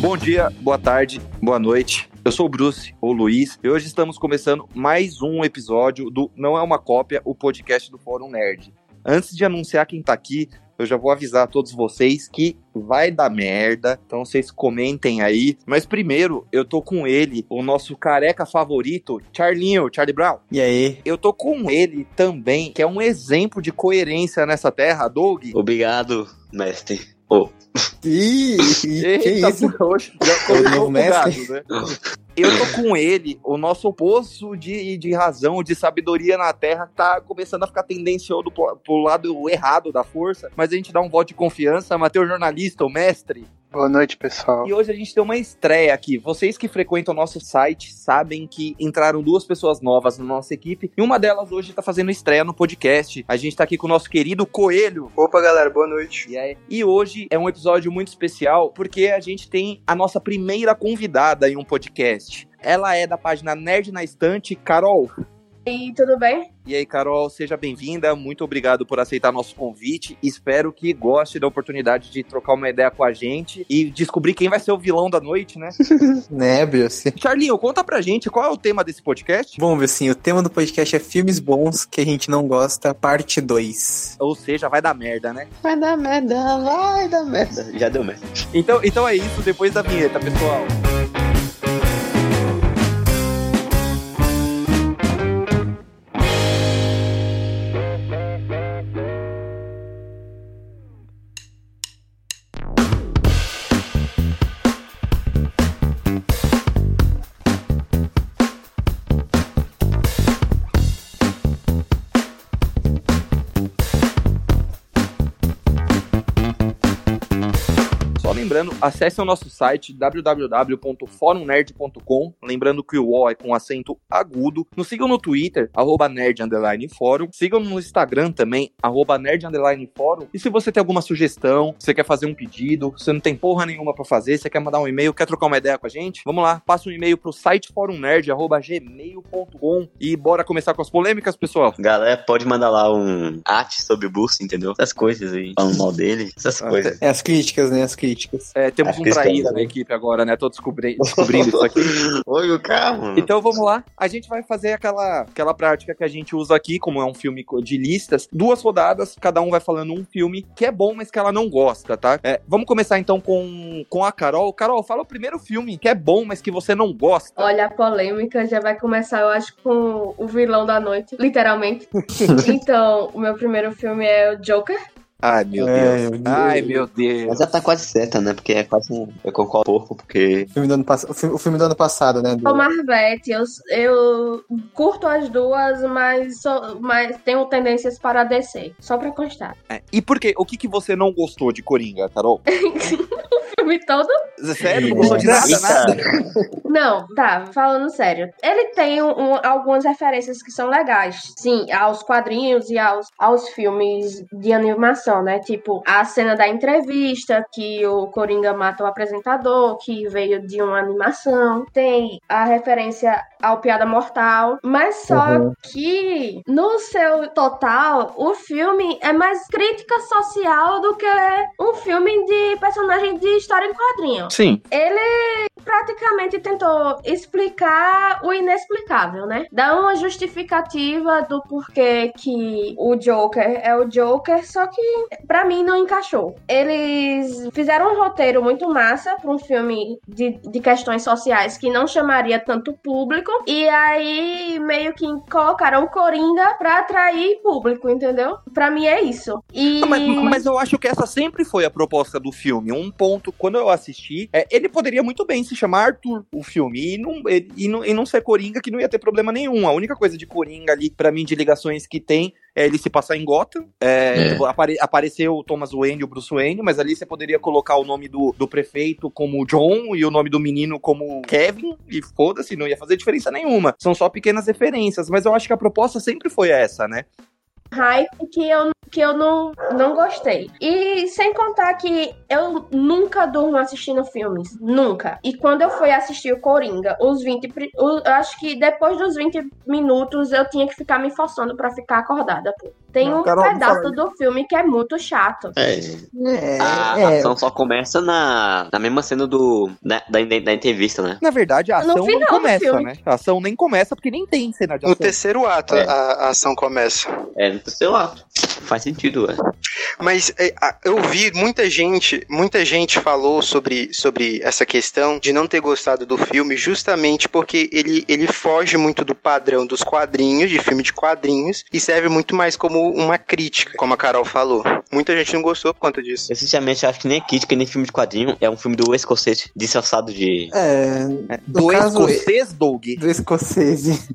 Bom dia, boa tarde, boa noite. Eu sou o Bruce, ou Luiz, e hoje estamos começando mais um episódio do Não é uma cópia, o podcast do Fórum Nerd. Antes de anunciar quem tá aqui, eu já vou avisar a todos vocês que vai dar merda, então vocês comentem aí. Mas primeiro, eu tô com ele, o nosso careca favorito, Charlinho, Charlie Brown. E aí? Eu tô com ele também, que é um exemplo de coerência nessa terra, Doug. Obrigado, mestre. Oh. Ih, que isso? Hoje, já começou mestre? Né? Eu tô com ele, o nosso poço de, de razão, de sabedoria na Terra, tá começando a ficar tendencioso pro, pro lado errado da força, mas a gente dá um voto de confiança. Mateus Jornalista, o mestre. Boa noite, pessoal. E hoje a gente tem uma estreia aqui. Vocês que frequentam o nosso site sabem que entraram duas pessoas novas na nossa equipe e uma delas hoje tá fazendo estreia no podcast. A gente tá aqui com o nosso querido Coelho. Opa, galera, boa noite. E, aí, e hoje é um episódio muito especial porque a gente tem a nossa primeira convidada em um podcast. Ela é da página Nerd na Estante, Carol. E tudo bem? E aí, Carol, seja bem-vinda. Muito obrigado por aceitar nosso convite. Espero que goste da oportunidade de trocar uma ideia com a gente e descobrir quem vai ser o vilão da noite, né? né, Bruce? Charlinho, conta pra gente qual é o tema desse podcast. Bom, assim, o tema do podcast é filmes bons que a gente não gosta, parte 2. Ou seja, vai dar merda, né? Vai dar merda, vai dar merda. Já deu merda. Então, então é isso, depois da vinheta, pessoal. Lembrando, acesse o nosso site www.forumnerd.com. Lembrando que o O é com acento agudo. Nos sigam no Twitter, arroba nerd fórum. Sigam no Instagram também, arroba nerd fórum. E se você tem alguma sugestão, você quer fazer um pedido, você não tem porra nenhuma para fazer, você quer mandar um e-mail, quer trocar uma ideia com a gente, vamos lá, passa um e-mail pro site forumnerd.gmail.com e bora começar com as polêmicas, pessoal. Galera, pode mandar lá um arte sobre o Boost, entendeu? Essas coisas aí, falando mal dele, essas ah, coisas. É, as críticas, né? As críticas. É, temos Acho um traído na equipe agora, né? Tô descobri descobrindo isso aqui. Oi, o carro. Então vamos lá. A gente vai fazer aquela, aquela prática que a gente usa aqui, como é um filme de listas. Duas rodadas, cada um vai falando um filme que é bom, mas que ela não gosta, tá? É, vamos começar então com, com a Carol. Carol, fala o primeiro filme que é bom, mas que você não gosta. Olha, a polêmica já vai começar, eu acho, com o vilão da noite, literalmente. então, o meu primeiro filme é o Joker. Ai, meu é, Deus. Deus. Ai, meu Deus. Mas já tá quase certa, né? Porque é quase um. Eu concordo pouco, porque. O filme do ano, pass... o filme, o filme do ano passado, né? Do... O Marvete, eu, eu curto as duas, mas, só, mas tenho tendências para descer. Só pra constar. É, e por quê? O que, que você não gostou de Coringa, Carol? filme todo. Sério? Não gostou de nada, nada? Não, tá, falando sério. Ele tem um, algumas referências que são legais. Sim, aos quadrinhos e aos, aos filmes de animação, né? Tipo, a cena da entrevista, que o Coringa mata o apresentador, que veio de uma animação. Tem a referência ao Piada Mortal. Mas só uhum. que, no seu total, o filme é mais crítica social do que um filme de personagem de história em quadrinho. Sim. Ele praticamente tentou explicar o inexplicável, né? Dar uma justificativa do porquê que o Joker é o Joker, só que para mim não encaixou. Eles fizeram um roteiro muito massa para um filme de, de questões sociais que não chamaria tanto público, e aí meio que colocaram Coringa pra atrair público, entendeu? Para mim é isso. E... Mas, mas eu acho que essa sempre foi a proposta do filme. Um ponto, quando eu assisti, é, ele poderia muito bem se chamar Arthur, o filme, e não, e, não, e não ser Coringa, que não ia ter problema nenhum. A única coisa de Coringa ali, para mim, de ligações que tem, é ele se passar em Gotham. É, é. Tipo, apare, apareceu o Thomas Wayne e o Bruce Wayne, mas ali você poderia colocar o nome do, do prefeito como John e o nome do menino como Kevin, e foda-se, não ia fazer diferença nenhuma. São só pequenas referências, mas eu acho que a proposta sempre foi essa, né? Hype que eu, que eu não, não gostei. E sem contar que eu nunca durmo assistindo filmes. Nunca. E quando eu fui assistir o Coringa, os 20. Eu acho que depois dos 20 minutos eu tinha que ficar me forçando para ficar acordada, pô tem Não, um Carol, pedaço do filme que é muito chato. É. É, A é. ação só começa na, na mesma cena do, da, da, da entrevista, né? Na verdade, a No ação final não do começa, filme. né? A ação nem começa porque nem tem cena de No ação. terceiro ato É. a, a ação começa. É, no seu ato. Faz sentido, é. Mas é, eu vi muita gente, muita gente falou sobre, sobre essa questão de não ter gostado do filme justamente porque ele, ele foge muito do padrão dos quadrinhos, de filme de quadrinhos, e serve muito mais como uma crítica, como a Carol falou. Muita gente não gostou por conta disso. Eu sinceramente acho que nem crítica, nem filme de quadrinho. É um filme do escocês disfarçado de É, Do no caso, escocês, Doug. do escocese.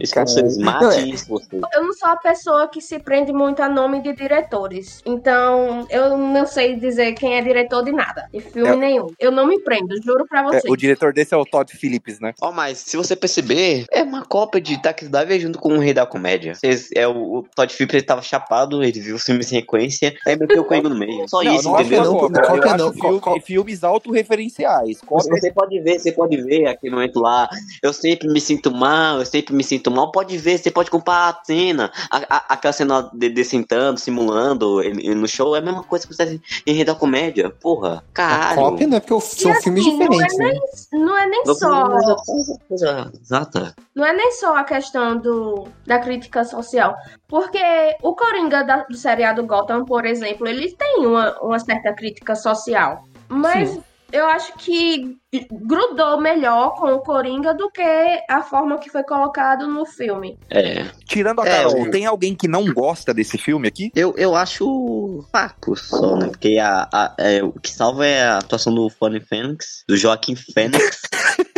escocês. Não, Mate é- escocês. Eu não sou a pessoa que se prende muito a nome de diretores. Então, eu não sei dizer quem é diretor de nada. De filme É. nenhum. Eu não me prendo, juro pra É, vocês. o diretor desse é o Todd Phillips, né? Ó, mas se você perceber, é uma cópia de Taxi Driver junto com o Rei da Comédia. Vocês- é, o, o Todd Phillips ele tava chapado, ele viu o filme sem sequência, aí meteu o coelho no meio. Só não, isso, não é entendeu? não, cópia. cópia Eu não, acho filme- filmes autorreferenciais. Cópia Você pode ver, você pode ver aquele momento lá. Eu sempre me sinto mal, eu sempre me sinto mal. Pode ver, você pode comparar a cena. A, a- aquela cena de, de simulando ele- no show, é a mesma coisa que você em Rei da Comédia. Porra, caralho. Cópia, né? Porque são E filmes assim, não é diferentes, né? Não é nem Não só. exata. Não é nem só a questão do, da crítica social. Porque o Coringa da- do seriado Gotham, por exemplo, ele tem uma, uma certa crítica social. Mas eu acho que grudou melhor com o Coringa do que a forma que foi colocado no filme. É. Tirando a É, Carol, eu- tem alguém que não gosta desse filme aqui? Eu, eu acho papo só, né? Porque a, a- é, o que salva é a atuação do Funny Phoenix, do Joaquim Phoenix.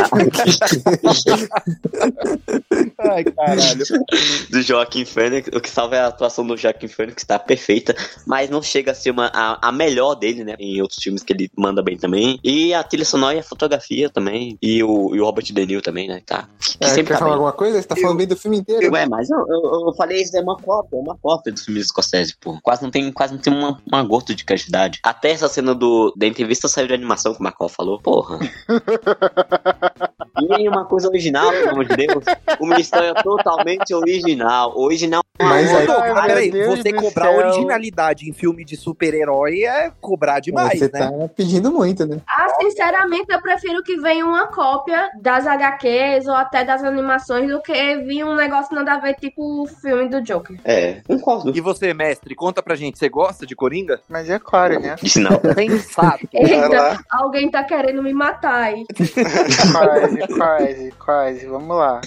Ai, caralho. do Joaquim Phoenix. O que salva é a atuação do Joaquim Phoenix, que tá perfeita, mas não chega a ser uma, a, a melhor dele, né? Em outros filmes que ele manda bem também. E a trilha sonora e a fotografia também. E o, e o Robert De Niro também, né? Tá. Que É, sempre quer tá falar bem. alguma coisa? Você tá falando bem do filme inteiro. Ué, mas eu, eu, eu falei isso é uma cópia, é uma cópia dos filmes escoceses, pô. Quase não tem, quase não tem uma, uma gota de quantidade. Até essa cena do, da entrevista saiu de animação, que o Marcol falou. Porra. e aí uma coisa original, pelo amor de Deus. Uma história totalmente original. Original. Mas Ô, aí- mas peraí, você do cobrar céu. originalidade em filme de super-herói é cobrar demais, Você né? tá pedindo muito, né? Ah, sinceramente, eu prefiro que venha uma cópia das HQs ou até das animações do que vir um negócio nada a ver, tipo o filme do Joker. É, concordo. E você, mestre, conta pra gente, você gosta de Coringa? Mas é claro, né? Não. Sensato. Vai Eita, alguém tá querendo me matar aí. Quase, quase, quase. Vamos lá.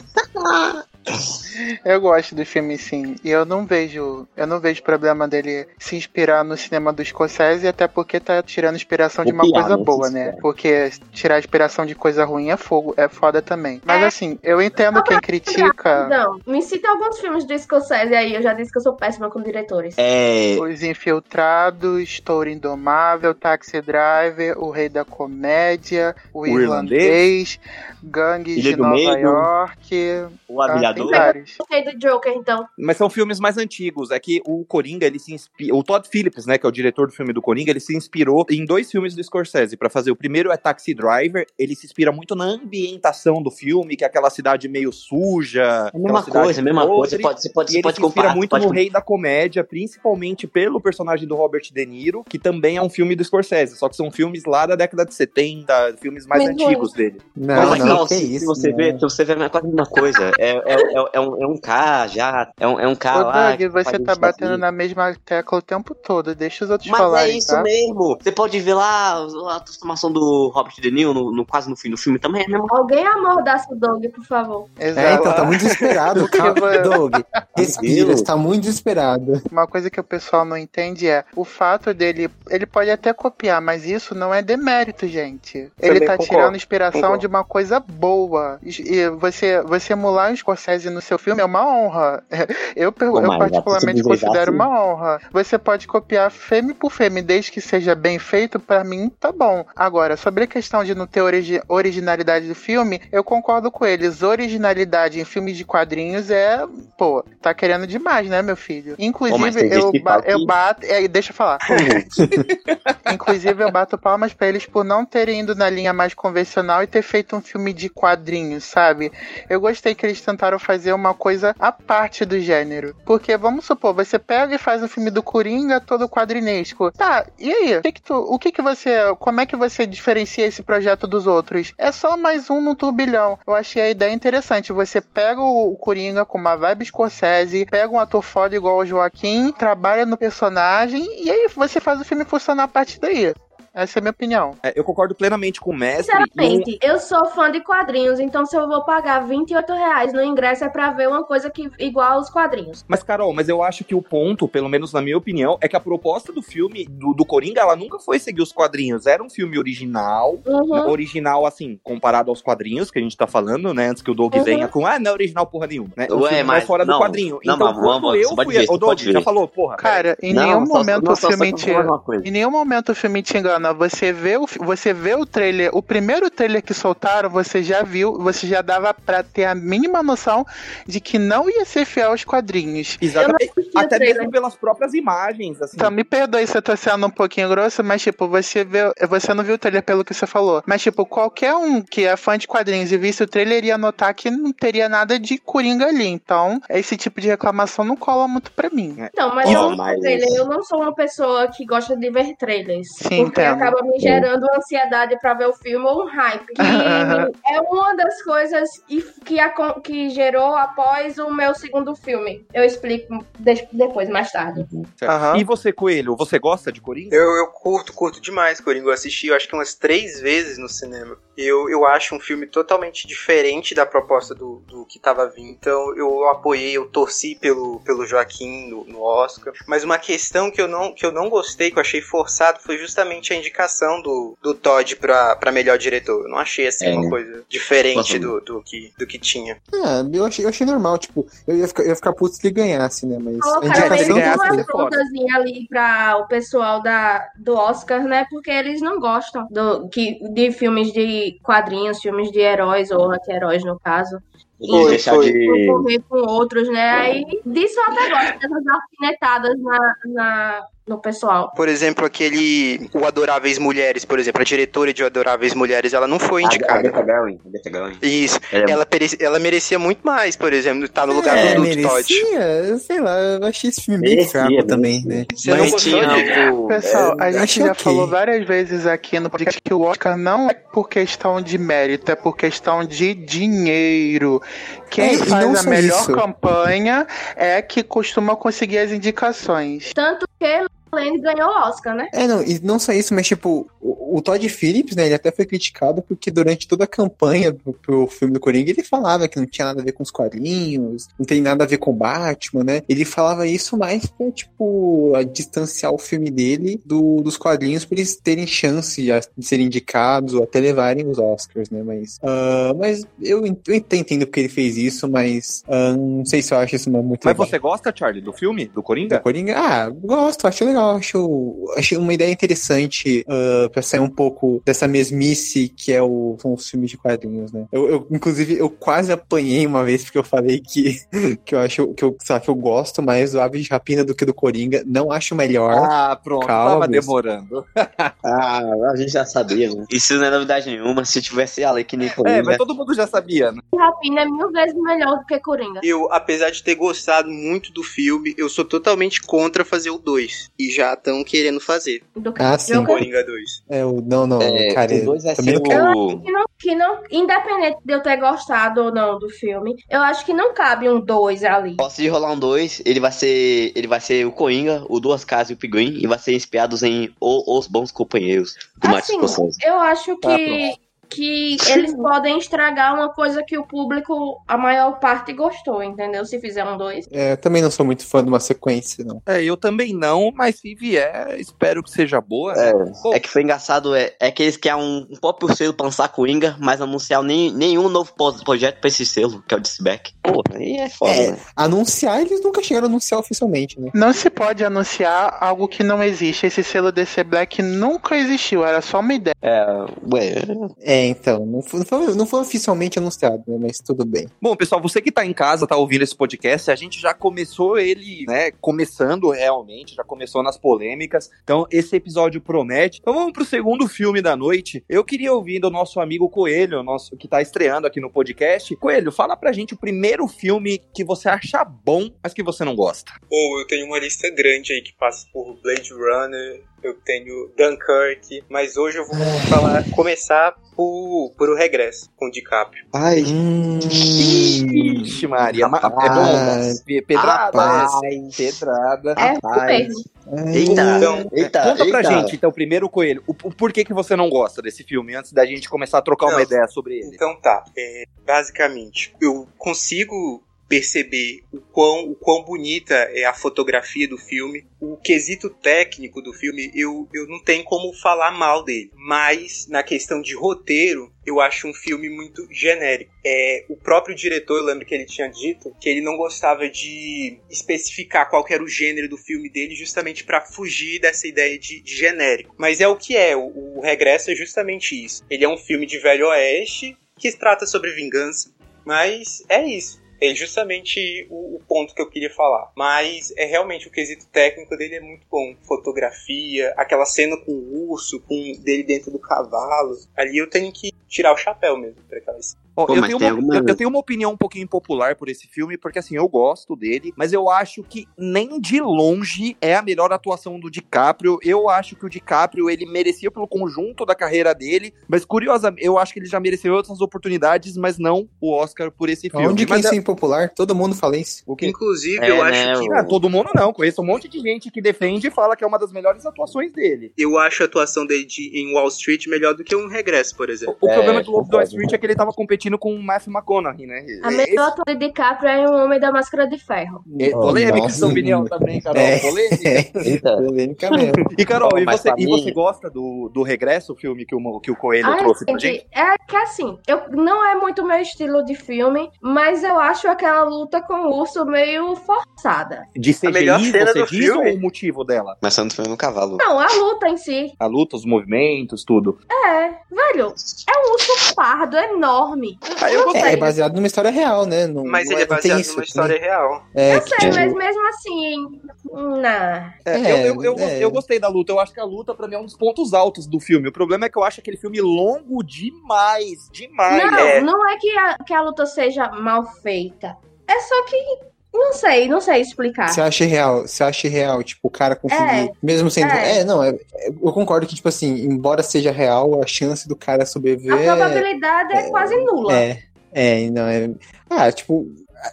Eu gosto do filme sim, e eu não vejo, eu não vejo problema dele se inspirar no cinema do Scorsese, até porque tá tirando inspiração de uma Copiar, coisa né, boa, né? Porque tirar inspiração de coisa ruim é fogo, é foda também. Mas É. assim, eu entendo quem critica Não, me cita alguns filmes do Scorsese aí, eu já disse que eu sou péssima com diretores. É. Os Infiltrados, Touro Indomável, Taxi Driver, O Rei da Comédia, O, O Irlandês, Gangues Ilha de Nova Medo. York. O Aviador. Vários. Gostei do Joker, então. Mas são filmes mais antigos. É que o Coringa, ele se inspira. O Todd Phillips, né, que é o diretor do filme do Coringa, ele se inspirou em dois filmes do Scorsese pra fazer. O primeiro é Taxi Driver. Ele se inspira muito na ambientação do filme, que é aquela cidade meio suja. É a mesma coisa, a mesma podre. coisa. Você pode, você pode, E ele pode se inspira comparar. muito pode no Rei da Comédia, principalmente pelo personagem do Robert De Niro, que também é um filme do Scorsese. Só que são filmes lá da década de 70, filmes mais Muito antigos dele. Não, Mas, não, não, se, isso. se você não. vê, se você vê, é quase a mesma coisa. É, é, é, é um, é um cara já, é um, é um cara Ô, lá. Doug, você tá batendo assim. na mesma tecla o tempo todo. Deixa os outros Mas falarem, é isso tá? mesmo. Você pode ver lá a transformação do Robert De Niro no, no- quase no fim do filme também é Alguém amordaça o Doug, por favor. Exato. É, então tá muito desesperado. Calma, Doug. Respira, Deus. você tá muito desesperado. Uma coisa que o pessoal não entende é o fato dele. Ele pode até copiar, mas isso não é demérito, gente. ele tá concordo, tirando inspiração concordo. de uma coisa boa. E você, você emular o Scorsese no seu filme é uma honra. Eu, eu mas particularmente considero assim. uma honra. Você pode copiar fêmea por fêmea, desde que seja bem feito, pra mim tá bom. Agora, sobre a questão de não ter origi- originalidade do filme, eu concordo com eles. Originalidade em filmes de quadrinhos é, pô, tá querendo demais, né, meu filho? Inclusive, eu, ba- eu bato. é, deixa eu falar. Inclusive, eu bato palmas pra eles por não terem ido na linha mais convencional e ter feito um filme de quadrinhos, sabe? Eu gostei que eles tentaram fazer uma coisa à parte do gênero. Porque, vamos supor, você pega e faz um filme do Coringa todo quadrinesco. Tá, e aí? O que que, tu, o que que você. Como é que você diferencia esse projeto dos outros? É só mais um no turbilhão. Eu achei a ideia interessante. Você pega o Coringa com uma vibe Scorsese, pega um ator foda igual o Joaquim, trabalha no personagem e aí você faz o filme funcionar a partir daí. Essa é a minha opinião. É, eu concordo plenamente com o mestre. Sinceramente, eu sou fã de quadrinhos, então se eu vou pagar 28 reais no ingresso é pra ver uma coisa que igual aos quadrinhos. Mas, Carol, mas eu acho que o ponto, pelo menos na minha opinião, é que a proposta do filme, do, do Coringa, ela nunca foi seguir os quadrinhos. Era um filme original. Uhum. Original, assim, comparado aos quadrinhos que a gente tá falando, né? Antes que o Doug Uhum. venha com, ah, não é original porra nenhuma. Né? O Ué, filme vai mas fora do não, quadrinho. não, então, mas quando vamos- eu você pode fui. ver, O Doug já falou, porra. Cara, em Não, nenhum só- momento não, o filme te. coisa. Em nenhum momento o filme te engana. Você vê o, você vê o trailer, o primeiro trailer que soltaram, você já viu, você já dava pra ter a mínima noção de que não ia ser fiel aos quadrinhos. Exatamente. Até trailer. mesmo pelas próprias imagens, assim. Então, me perdoe se eu tô sendo um pouquinho grosso, mas, tipo, você vê, você não viu o trailer pelo que você falou. Mas, tipo, qualquer um que é fã de quadrinhos e visse o trailer ia notar que não teria nada de Coringa ali. Então, esse tipo de reclamação não cola muito pra mim. Então, mas Ó, eu, não mas- trailer, eu não sou uma pessoa que gosta de ver trailers. Sim, porque. Acaba me gerando ansiedade pra ver o filme ou um hype. E é uma das coisas que, que, acon- que gerou após o meu segundo filme. Eu explico de- depois, mais tarde. E você, Coelho, você gosta de Coringa? Eu, eu curto, curto demais Coringa. Eu assisti, eu acho que umas três vezes no cinema. Eu, eu acho um filme totalmente diferente da proposta do, do que tava vindo. Então eu apoiei, eu torci pelo, pelo Joaquim no, no Oscar. Mas uma questão que eu, não, que eu não gostei, que eu achei forçado, foi justamente a indicação do, do Todd pra, pra melhor diretor. Eu não achei assim É. uma coisa diferente do, do, que, do que tinha. Ah, eu achei, eu achei normal, tipo, eu ia ficar, eu ia ficar puto se ele ganhasse, né? Mas a Colocaram indicação meio que uma afrontazinha ali para o pessoal da, do Oscar, né? Porque eles não gostam do, que, de filmes de quadrinhos, filmes de heróis, ou anti-heróis, no caso. E Foi, deixar foi. de. Com outros, né? Aí disso eu até gosto, dessas alfinetadas na, na, no pessoal. Por exemplo, aquele. O Adoráveis Mulheres, por exemplo, a diretora de Adoráveis Mulheres, ela não foi A- A indicada. A Greta Gerwig. Isso. Ela é- Ela, perece- ela merecia muito mais, por exemplo, tá no lugar É, do, do Todd. merecia, sei lá, eu achei esse filme bem Merecia, fraco merecia. também, né? Você não gostou tinha o- Pessoal, a eu gente já ok. falou várias vezes aqui no podcast que o Oscar não é por questão de mérito, é por questão de dinheiro. Quem É, faz a melhor isso. campanha é que costuma conseguir as indicações. Tanto que Lane ganhou o Oscar, né? É, não, e não só isso, mas tipo, o, o Todd Phillips, né, ele até foi criticado porque durante toda a campanha pro, pro filme do Coringa, ele falava que não tinha nada a ver com os quadrinhos, não tem nada a ver com o Batman, né? Ele falava isso mais pra, tipo, a distanciar o filme dele do- dos quadrinhos pra eles terem chance de, serem indicados ou até levarem os Oscars, né? Mas, ah, mas eu, ent- eu entendo porque ele fez isso, mas ah, não sei se eu acho isso muito Mas legal. você gosta, Charlie, do filme? Do Do Coringa? Coringa? Ah, gosto, acho legal, acho, acho uma ideia interessante uh, pra sair um pouco dessa mesmice que é o, são os filmes de quadrinhos, né? Eu, eu, inclusive, eu quase apanhei uma vez porque eu falei que, que eu acho que eu, sabe, que eu gosto mais do Aves de Rapina do que do Coringa. Não acho melhor. Ah, pronto, Calma, tava demorando. Ah, a gente já sabia, né? Isso não é novidade nenhuma. Se tivesse a lei que nem É, Coringa. mas todo mundo já sabia, né? Rapina é mil vezes melhor do que Coringa. Eu, apesar de ter gostado muito do filme, eu sou totalmente contra fazer o 2. E já estão querendo fazer. Do Ah, sim. Joker. Coringa 2. É, o, não, não, É, cara, o dois vai também ser não o. que não, que não, independente de eu ter gostado ou não do filme, eu acho que não cabe um dois ali. Posso de rolar um 2, ele vai ser. Ele vai ser o Coringa, o Duas Casas e o Pinguim, e vai ser inspirados em O- Os Bons Companheiros, do Martin Assim, Scorsese. eu acho que, Ah, que eles podem estragar uma coisa que o público, a maior parte, gostou, entendeu? Se fizer um dois. É, eu também não sou muito fã de uma sequência, não. É, eu também não, mas se vier, espero que seja boa. né? Pô, É que foi engraçado, é, é que eles querem um, um próprio selo pra lançar Coringa, mas anunciar nem, nenhum novo pro- projeto pra esse selo, que é o Disback. Pô, aí é foda, É, né? anunciar, eles nunca chegaram a anunciar oficialmente, né? Não se pode anunciar algo que não existe. Esse selo DC Black nunca existiu, era só uma ideia. É, ué, É, É, então, não foi, não foi, oficialmente anunciado, né? Mas tudo bem. Bom, pessoal, você que tá em casa, tá ouvindo esse podcast, a gente já começou ele, né, começando realmente, já começou nas polêmicas. Então, esse episódio promete. Então, vamos pro segundo filme da noite. Eu queria ouvir do nosso amigo Coelho, nosso que tá estreando aqui no podcast. Coelho, fala pra gente o primeiro filme que você acha bom, mas que você não gosta. Pô, eu tenho uma lista grande aí que passa por Blade Runner, eu tenho Dunkirk, mas hoje eu vou falar, começar por, por O Regresso, com o DiCaprio. Ai, Hum, Ixi, Maria, ma- é bom? Pe- Pedrada, Rapaz. Pedrada. É Rapaz. Eita, Então, eita, Conta pra eita. gente, então, primeiro, Coelho, o, o porquê que você não gosta desse filme, antes da gente começar a trocar uma Não. ideia sobre ele. Então tá, é, basicamente, eu consigo perceber o quão, o quão bonita é a fotografia do filme. O quesito técnico do filme, eu, eu não tenho como falar mal dele. Mas, na questão de roteiro, eu acho um filme muito genérico. É, o próprio diretor, eu lembro que ele tinha dito que ele não gostava de especificar qual era o gênero do filme dele, justamente para fugir dessa ideia de, de genérico. Mas é o que é, o, o Regresso é justamente isso. Ele é um filme de velho oeste que trata sobre vingança. Mas é isso. É justamente o, o ponto que eu queria falar. Mas é realmente o quesito técnico dele é muito bom. Fotografia, aquela cena com o urso, com dele dentro do cavalo. Ali eu tenho que tirar o chapéu mesmo pra aquela cena. Ó, Pô, eu, tenho uma, alguma- eu, eu tenho uma opinião um pouquinho impopular por esse filme, porque assim, eu gosto dele, mas eu acho que nem de longe é a melhor atuação do DiCaprio. Eu acho que o DiCaprio, ele merecia pelo conjunto da carreira dele, mas curiosamente, eu acho que ele já mereceu outras oportunidades, mas não o Oscar por esse filme. Onde que isso é- é impopular? Todo mundo fala isso. o quê? Inclusive, É, eu né, acho que. o- Ah, todo mundo não, conheço um monte de gente que defende e fala que é uma das melhores atuações dele. Eu acho a atuação dele de- em Wall Street melhor do que um regresso, por O, exemplo. o É, problema do Lobo do Wall. Street é que ele tava competindo com o Matthew McConaughey, né? A melhor atuação de DiCaprio é um homem da máscara de ferro. É, polêmica Nossa. sua opinião também, Carol. É. Polêmica. Eita. Polêmica mesmo. E Carol, e, você, e você gosta do, do Regresso, o filme que o, que o Coelho Ai, trouxe pra gente, é que assim, eu, não é muito meu estilo de filme, mas eu acho aquela luta com o urso meio forçada. De CGI, melhor cena você do diz filme? ou o motivo dela? Mas você não foi no cavalo. Não, a luta em si. A luta, os movimentos, tudo. É, velho, é um urso pardo enorme. Ah, eu Não gostei. É, é baseado numa história real, né? Não, Mas não ele é não baseado isso, numa né? história real. É, Eu que, sei, tipo, mas mesmo assim, na. É, É, eu, eu, eu, é. eu gostei da luta. Eu acho que a luta, pra mim, é um dos pontos altos do filme. O problema é que eu acho aquele filme longo demais. Demais. Não, É. não é que a, que a luta seja mal feita. É só que. Não sei, não sei explicar. Você acha real, você acha real, tipo, o cara conseguir, mesmo sendo. é. É, não, é- é- eu concordo que, tipo assim, embora seja real, a chance do cara sobreviver. A probabilidade é, quase nula. É, é, não, é. Ah, tipo,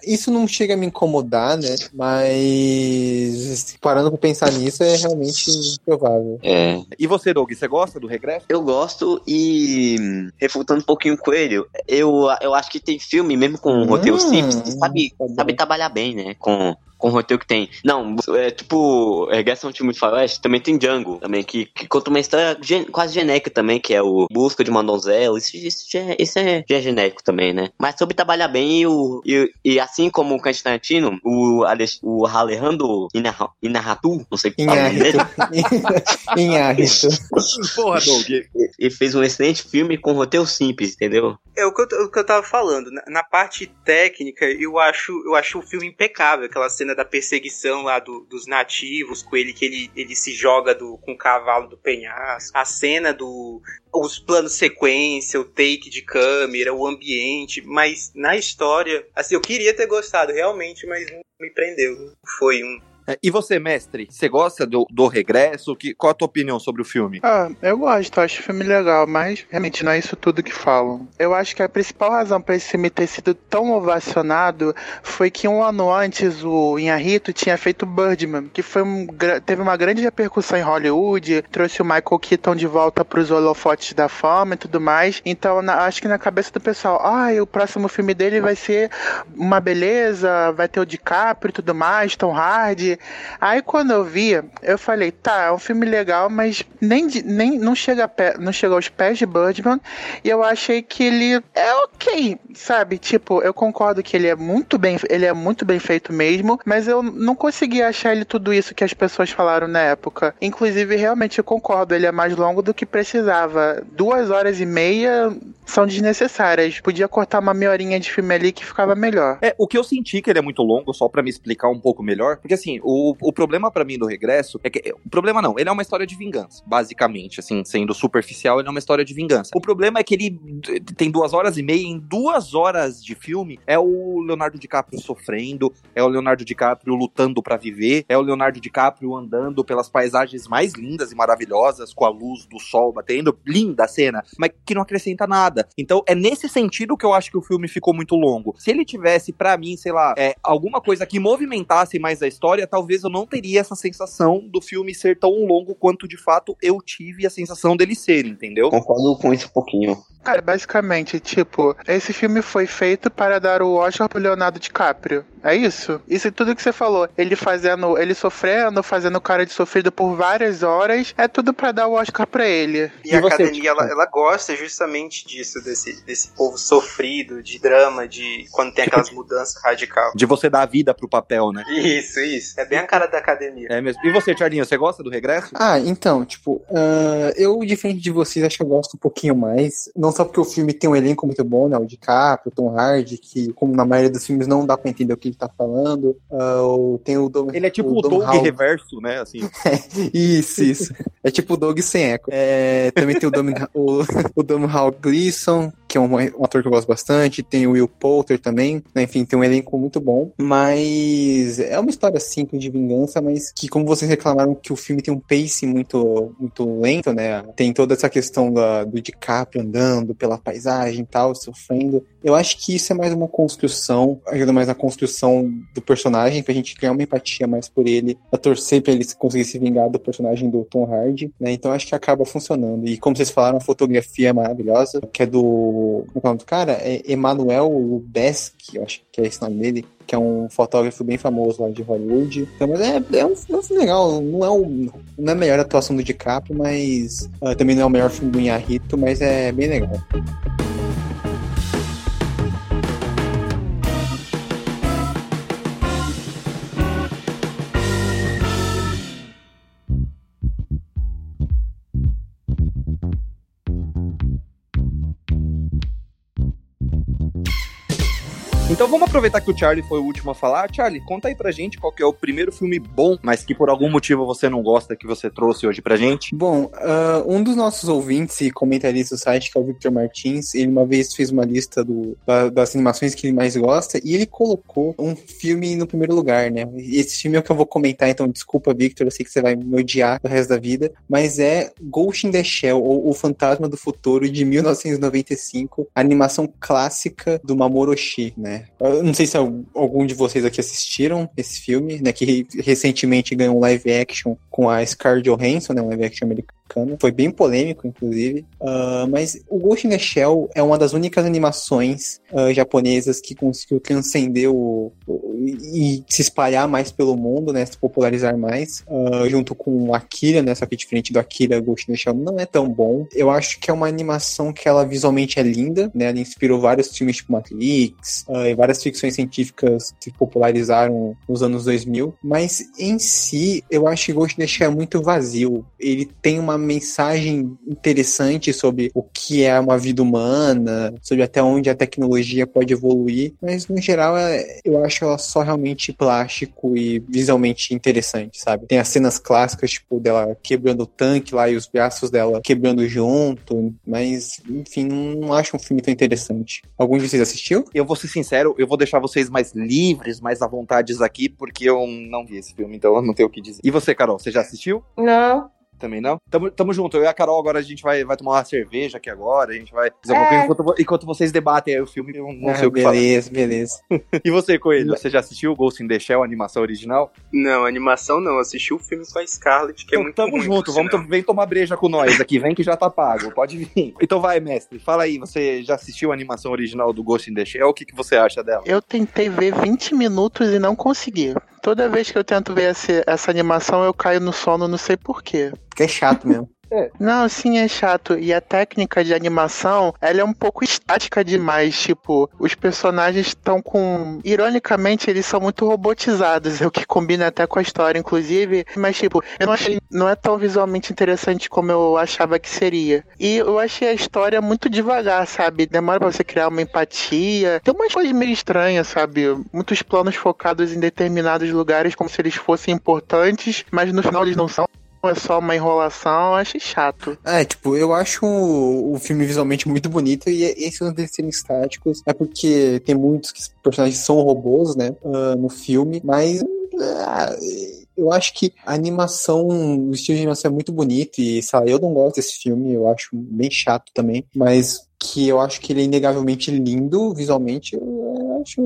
isso não chega a me incomodar, né? Mas parando pra pensar nisso é realmente improvável. É. E você, Doug, você gosta do Regresso? Eu gosto e, hum, refutando um pouquinho o Coelho, eu, eu acho que tem filme, mesmo com um roteiro Hum, simples, que sabe, tá sabe trabalhar bem, né? Com, com o roteiro que tem. Não, é tipo, é um time de faroeste, também tem Django, também, que, que conta uma história gen- quase genérica também, que é o Busca de uma Donzela, isso, isso, já, é- isso é, já é genérico também, né? Mas sobre trabalhar bem e, o, e, e assim como o Quentin Tarantino, o, o Alejandro Inarra- Inarratu, não sei o que fala dele. Inhárito. Porra, Doug. ele fez um excelente filme com roteiro simples, entendeu? É o que eu, o que eu tava falando. Na, na parte técnica, eu acho, eu acho o filme impecável. Aquela cena da perseguição lá do- dos nativos, com ele que ele, ele se joga do, com o cavalo do penhasco. A cena do. Os planos sequência, o take de câmera, o ambiente. Mas na história, assim, eu queria ter gostado realmente, mas não me prendeu. Foi um. É, E você, mestre, você gosta do, do Regresso? Que, qual a tua opinião sobre o filme? Ah, eu gosto, acho o filme legal, mas realmente não é isso tudo que falam. Eu acho que a principal razão para esse filme ter sido tão ovacionado foi que um ano antes o Inharito tinha feito Birdman, que foi um, teve uma grande repercussão em Hollywood, trouxe o Michael Keaton de volta para os holofotes da fama e tudo mais. Então na- acho que na cabeça do pessoal, ah, o próximo filme dele vai ser uma beleza, vai ter o DiCaprio e tudo mais, Tom Hardy. Aí quando eu vi, eu falei, tá, é um filme legal, mas nem, nem não, chega pé- não chega aos pés de Birdman. E eu achei que ele é ok, sabe? Tipo, eu concordo que ele é muito bem, ele é muito bem feito mesmo, mas eu não consegui achar ele tudo isso que as pessoas falaram na época. Inclusive, realmente eu concordo, ele é mais longo do que precisava. Duas horas e meia são desnecessárias. Podia cortar uma meia horinha de filme ali que ficava melhor. É, o que eu senti que ele é muito longo, só pra me explicar um pouco melhor, porque assim, o, o problema pra mim do regresso é que. O problema não, ele é uma história de vingança, basicamente, assim, sendo superficial, ele é uma história de vingança. O problema é que ele tem duas horas e meia, em duas horas de filme, é o Leonardo DiCaprio sofrendo, é o Leonardo DiCaprio lutando pra viver, é o Leonardo DiCaprio andando pelas paisagens mais lindas e maravilhosas, com a luz do sol batendo. Linda a cena, mas que não acrescenta nada. Então é nesse sentido que eu acho que o filme ficou muito longo. Se ele tivesse, pra mim, sei lá, é, alguma coisa que movimentasse mais a história, talvez eu não teria essa sensação do filme ser tão longo quanto de fato eu tive a sensação dele ser, entendeu? Concordo com isso um pouquinho. Cara, basicamente, tipo, esse filme foi feito para dar o Oscar pro Leonardo DiCaprio. É isso? Isso é tudo que você falou. Ele fazendo, ele sofrendo, fazendo cara de sofrido por várias horas, é tudo pra dar o Oscar pra ele. E, E a você, academia, tipo? ela, ela gosta justamente disso, desse, desse povo sofrido, de drama, de quando tem aquelas mudanças radical. De você dar a vida pro papel, né? Isso, isso. É bem a cara da academia. É mesmo. E você, Charlinho, você gosta do regresso? Ah, então, tipo, ah, eu, diferente de vocês, acho que eu gosto um pouquinho mais. Não só porque o filme tem um elenco muito bom, né? O DiCaprio, o Tom Hardy, que, como na maioria dos filmes, não dá pra entender o que ele tá falando. O- tem o Dom, Ele é tipo o, Dom Doug reverso, né? Assim. Isso, isso. É tipo o Doug sem eco. É, também tem o Dom, o, o Dom Hall Gleason, que é um, ator que eu gosto bastante. Tem o Will Poulter também. né, Enfim, tem um elenco muito bom. Mas é uma história simples de vingança, mas que, como vocês reclamaram, que o filme tem um pace muito, muito lento, né? Tem toda essa questão da, do DiCaprio andando pela paisagem e tal, sofrendo. Eu acho que isso é mais uma construção, ajuda mais na construção do personagem, pra gente criar uma empatia mais por ele, a torcer pra ele conseguir se vingar do personagem do Tom Hardy, né? Então acho que acaba funcionando. E como vocês falaram, a fotografia é maravilhosa, que é do. É o nome do cara? É Emanuel Lubezki, eu acho que é esse nome dele. Que é um fotógrafo bem famoso lá de Hollywood. Então, mas é, é, um, é um filme legal. Não é, o, não é a melhor atuação do DiCaprio, mas ah, também não é o melhor filme do Inharito, mas é bem legal. Então vamos aproveitar que o Charlie foi o último a falar. Charlie, conta aí pra gente qual que é o primeiro filme bom, mas que por algum motivo você não gosta, que você trouxe hoje pra gente. Bom, ah, um dos nossos ouvintes e comentaristas do site, que é o Victor Martins, ele uma vez fez uma lista do, da- das animações que ele mais gosta e ele colocou um filme no primeiro lugar, né? Esse filme é o que eu vou comentar, então desculpa, Victor, eu sei que você vai me odiar o resto da vida, mas é Ghost in the Shell, ou O Fantasma do Futuro, de 1995, a animação clássica do Mamoru Oshii, né? Não sei se al- algum de vocês aqui assistiram esse filme, né? Que recentemente ganhou um live action com a Scarlett Johansson, né? Um live action americano. Foi bem polêmico, inclusive. Ah, mas o Ghost in the Shell é uma das únicas animações ah, japonesas que conseguiu transcender o, o- e se espalhar mais pelo mundo, né? Se popularizar mais. ah, junto com Akira, né? Só que diferente do Akira, Ghost in the Shell não é tão bom. Eu acho que é uma animação que ela visualmente é linda, né? Ela inspirou vários filmes tipo Matrix e várias ficções científicas que popularizaram nos anos 2000. Mas em si, eu acho que Ghost in the Shell é muito vazio. Ele tem uma mensagem interessante sobre o que é uma vida humana, sobre até onde a tecnologia pode evoluir, mas no geral é- eu acho ela só realmente plástico e visualmente interessante, sabe? Tem as cenas clássicas, tipo, dela quebrando o tanque lá e os braços dela quebrando junto, mas enfim, não acho um filme tão interessante. Algum de vocês assistiu? Eu vou ser sincero, eu vou deixar vocês mais livres, mais à vontade aqui, porque eu não vi esse filme, então eu não tenho o que dizer. E você, Carol, você já assistiu? Não. Também não? Tamo, tamo junto. Eu e a Carol agora a gente vai, vai tomar uma cerveja aqui agora. A gente vai fazer um É. enquanto, enquanto vocês debatem aí o filme. Eu não sei Ah, o que falar. beleza, beleza. E você, Coelho? Você já assistiu Ghost in the Shell, a animação original? Não, animação não. Assisti o filme com a Scarlett, que é Então, muito tamo ruim, junto, vamos vem tomar breja com nós aqui, vem que já tá pago, pode vir. Então vai, mestre, fala aí, você já assistiu a animação original do Ghost in the Shell? O que, que você acha dela? Eu tentei ver 20 minutos e não consegui. Toda vez que eu tento ver essa animação, eu caio no sono, não sei porquê. Porque é chato mesmo. Não, sim, é chato. E a técnica de animação, ela é um pouco estática demais. Tipo, os personagens estão com. Ironicamente, eles são muito robotizados, é o que combina até com a história, inclusive. Mas, tipo, eu não achei. Não é tão visualmente interessante como eu achava que seria. E eu achei a história muito devagar, sabe? Demora pra você criar uma empatia. Tem umas coisas meio estranhas, sabe? Muitos planos focados em determinados lugares como se eles fossem importantes, mas no final eles não são. É só uma enrolação, eu achei chato. É, tipo, eu acho o, o filme visualmente muito bonito e esses lance deles serem estáticos é porque tem muitos que os personagens são robôs, né, ah, no filme, mas ah, eu acho que a animação, o estilo de animação é muito bonito e, sei lá, eu não gosto desse filme, eu acho bem chato também, mas que eu acho que ele é inegavelmente lindo visualmente, eu acho,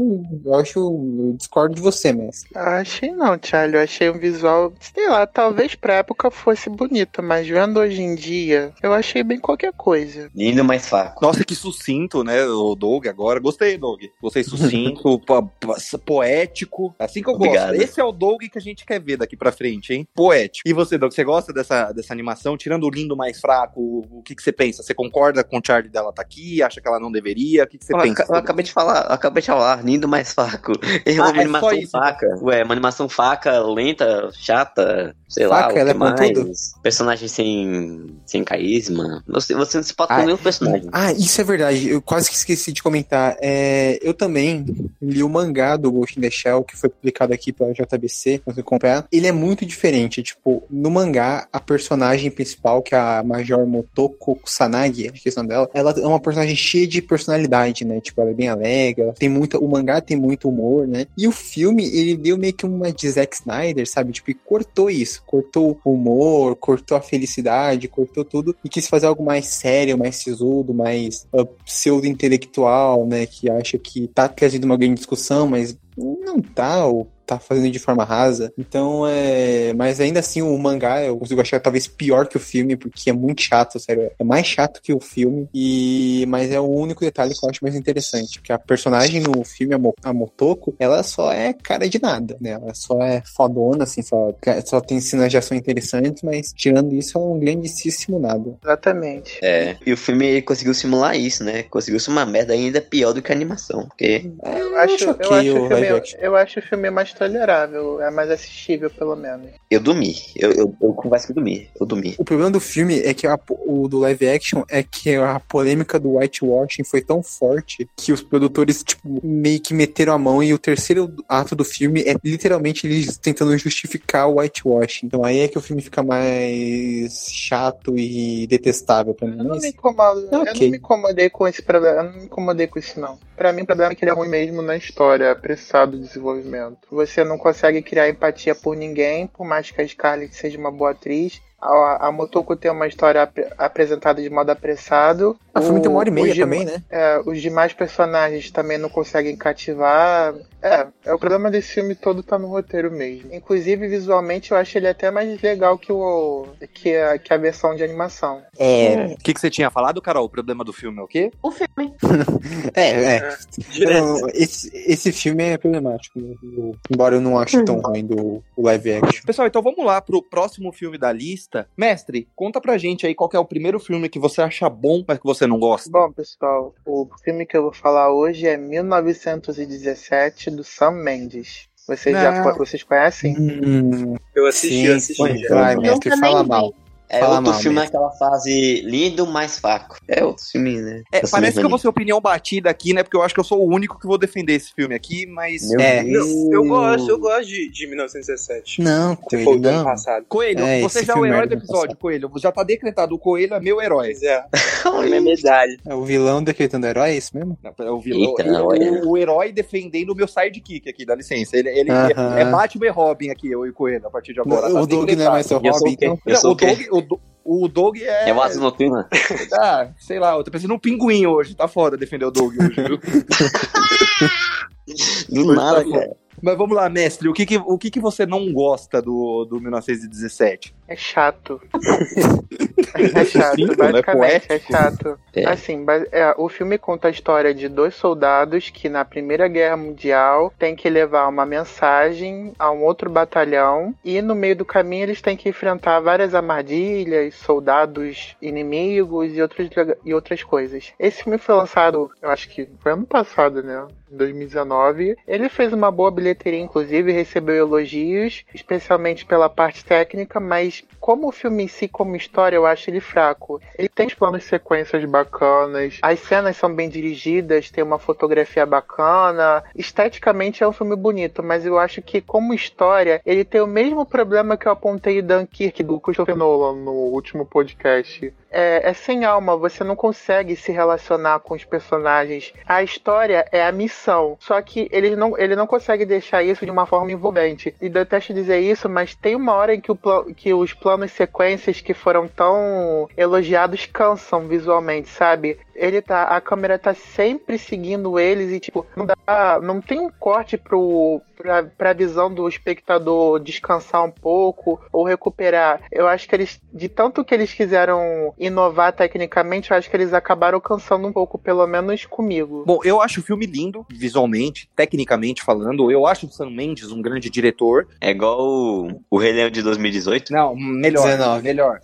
eu acho, eu discordo de você, mestre. Achei não, Charlie. Eu achei um visual, sei lá, talvez pra época fosse bonito, mas vendo hoje em dia, eu achei bem qualquer coisa. Lindo, mais fraco. Nossa, que sucinto, né, o Doug agora. Gostei, Doug. Gostei sucinto, po- po- poético. Assim que eu Obrigado. gosto. Esse é o Doug que a gente quer ver daqui pra frente, hein? Poético. E você, Doug, você gosta dessa, dessa animação? Tirando o lindo mais fraco, o, o que, que você pensa? Você concorda com o Charlie dela tá aqui? Acha que ela não deveria? O que, que você Eu, pensa? eu acabei de falar, eu acabei de falar, lindo, mais fraco. É uma Ah, é animação então. fraca. Ué, uma animação fraca, lenta, chata, sei lá, o que ela é mais. pontuda? Personagem sem, sem carisma. Você, você não se pode Ah, com nenhum personagem. Ah, isso é verdade. Eu quase que esqueci de comentar. É, eu também li o mangá do Ghost in the Shell, que foi publicado aqui pela JBC, você comprar. Ele é muito diferente. Tipo, no mangá, a personagem principal, que é a Major Motoko Kusanagi, acho que é o nome dela, ela é uma personagem cheia de personalidade, né? Tipo, ela é bem alegre, tem muita. O mangá tem muito humor, né? E o filme, ele deu meio que uma de Zack Snyder, sabe? Tipo, cortou isso. Cortou o humor, cortou a felicidade, cortou tudo e quis fazer algo mais sério, mais sisudo, mais uh, pseudo-intelectual, né? Que acha que tá trazendo uma grande discussão, mas não tá, tá fazendo de forma rasa. Então, é. Mas ainda assim, o mangá eu consigo achar talvez pior que o filme, porque é muito chato, sério. É mais chato que o filme. E. Mas é o único detalhe que eu acho mais interessante. Porque a personagem no filme, a, Mo- a Motoko, ela só é cara de nada, né? Ela só é fodona, assim, só, só tem cenas de ação interessantes, mas tirando isso, é um grandíssimo nada. Exatamente. É, e o filme ele conseguiu simular isso, né? Conseguiu ser uma merda ainda pior do que a animação. Porque É, Eu acho, eu, acho o o filme, live action. eu acho o filme mais tolerável, é mais assistível, pelo menos. eu dormi. Eu, eu, eu converso que eu dormi. Eu dormi. O problema do filme é que a- o do live action é que a polêmica do whitewashing foi tão forte que os produtores, tipo, meio que meteram a mão e o terceiro ato do filme é literalmente eles tentando justificar o whitewashing. Então aí é que o filme fica mais chato e detestável pra mim. Eu não, me incomodo, eu não me incomodei com esse problema. Eu não me incomodei com isso, não. Pra mim, o problema é que ele é ruim mesmo na história, apressado o desenvolvimento. Você não consegue criar empatia por ninguém, por mais que a Scarlett seja uma boa atriz. A, a Motoko tem uma história apre- apresentada de modo apressado. Ah, o filme tem uma hora e meia também, né? é, os demais personagens também não conseguem cativar. É, é, o problema desse filme todo tá no roteiro mesmo. Inclusive, visualmente, eu acho ele até mais legal que, o, que, a, que a versão de animação. É, O que, que você tinha falado, Carol? O problema do filme é o quê? O filme. é, é. Não, esse, esse filme é problemático, né? Embora eu não ache tão ruim do o live action. Pessoal, então vamos lá pro próximo filme da lista. Mestre, conta pra gente aí qual que é o primeiro filme que você acha bom, mas que você não gosta. Bom, pessoal, o filme que eu vou falar hoje é 1917, do Sam Mendes. Vocês, já, Não. co- vocês conhecem? Hum, Eu assisti, sim, eu assisti. já. vai, mestre, fala mal. É Fala outro mal, filme naquela fase lindo, mais fraco. É outro filme, né? É, parece que eu vou ser opinião batida aqui, né? Porque eu acho que eu sou o único que vou defender esse filme aqui, mas. Meu É. Deus. Não, eu gosto, eu gosto de, de 1917. Não, Coelho, foi do ano não. passado. Coelho, É, você já é o filme herói é do episódio. Coelho. Já tá decretado, o Coelho é meu herói. Pois é. Minha medalha. É o vilão decretando herói, é isso mesmo? Não, é o, vilão, Eita, o- olha. o, o herói defendendo o meu sidekick aqui, dá licença. Ele, ele Aham. é, é Batman e Robin aqui, eu e o Coelho, a partir de agora. o tá Doug não é mais seu o quê? então? Não, o o? Doug, o, o Doug é. É o Asa Noturna? Ah, sei lá, eu tô pensando num pinguim hoje. Tá foda defender o Doug hoje, viu? Do nada, cara. Mas vamos lá, mestre, o que que, o que, que você não gosta do, do 1917? É chato. é chato, Simples, né? basicamente, é Poético. chato. É. Assim, é, o filme conta a história de dois soldados que na Primeira Guerra Mundial têm que levar uma mensagem a um outro batalhão e no meio do caminho eles têm que enfrentar várias armadilhas, soldados inimigos e outras, e outras coisas. Esse filme foi lançado, eu acho que foi ano passado, né? Em 2019. Ele fez uma boa bilheteria, inclusive, recebeu elogios, especialmente pela parte técnica, mas como o filme em si, como história, eu acho ele fraco. Ele tem os planos sequências bacanas, as cenas são bem dirigidas, tem uma fotografia bacana, esteticamente é um filme bonito, mas eu acho que como história, ele tem o mesmo problema que eu apontei Dunkirk do Christopher Nolan no último podcast. É, é sem alma, você não consegue se relacionar com os personagens. A história é a missão, só que ele não, ele não consegue deixar isso de uma forma envolvente. E detesto dizer isso, mas tem uma hora em que, o que os planos sequências que foram tão elogiados cansam visualmente, sabe? Ele tá, a câmera tá sempre seguindo eles e tipo, não dá, não tem um corte pro pra, pra visão do espectador descansar um pouco ou recuperar. Eu acho que eles, de tanto que eles quiseram inovar tecnicamente, eu acho que eles acabaram cansando um pouco, pelo menos comigo. Bom, eu acho o filme lindo, visualmente, tecnicamente falando. Eu acho o Sam Mendes um grande diretor. É igual o, o Rei Leão de 2018. Não, melhor. 19. Melhor.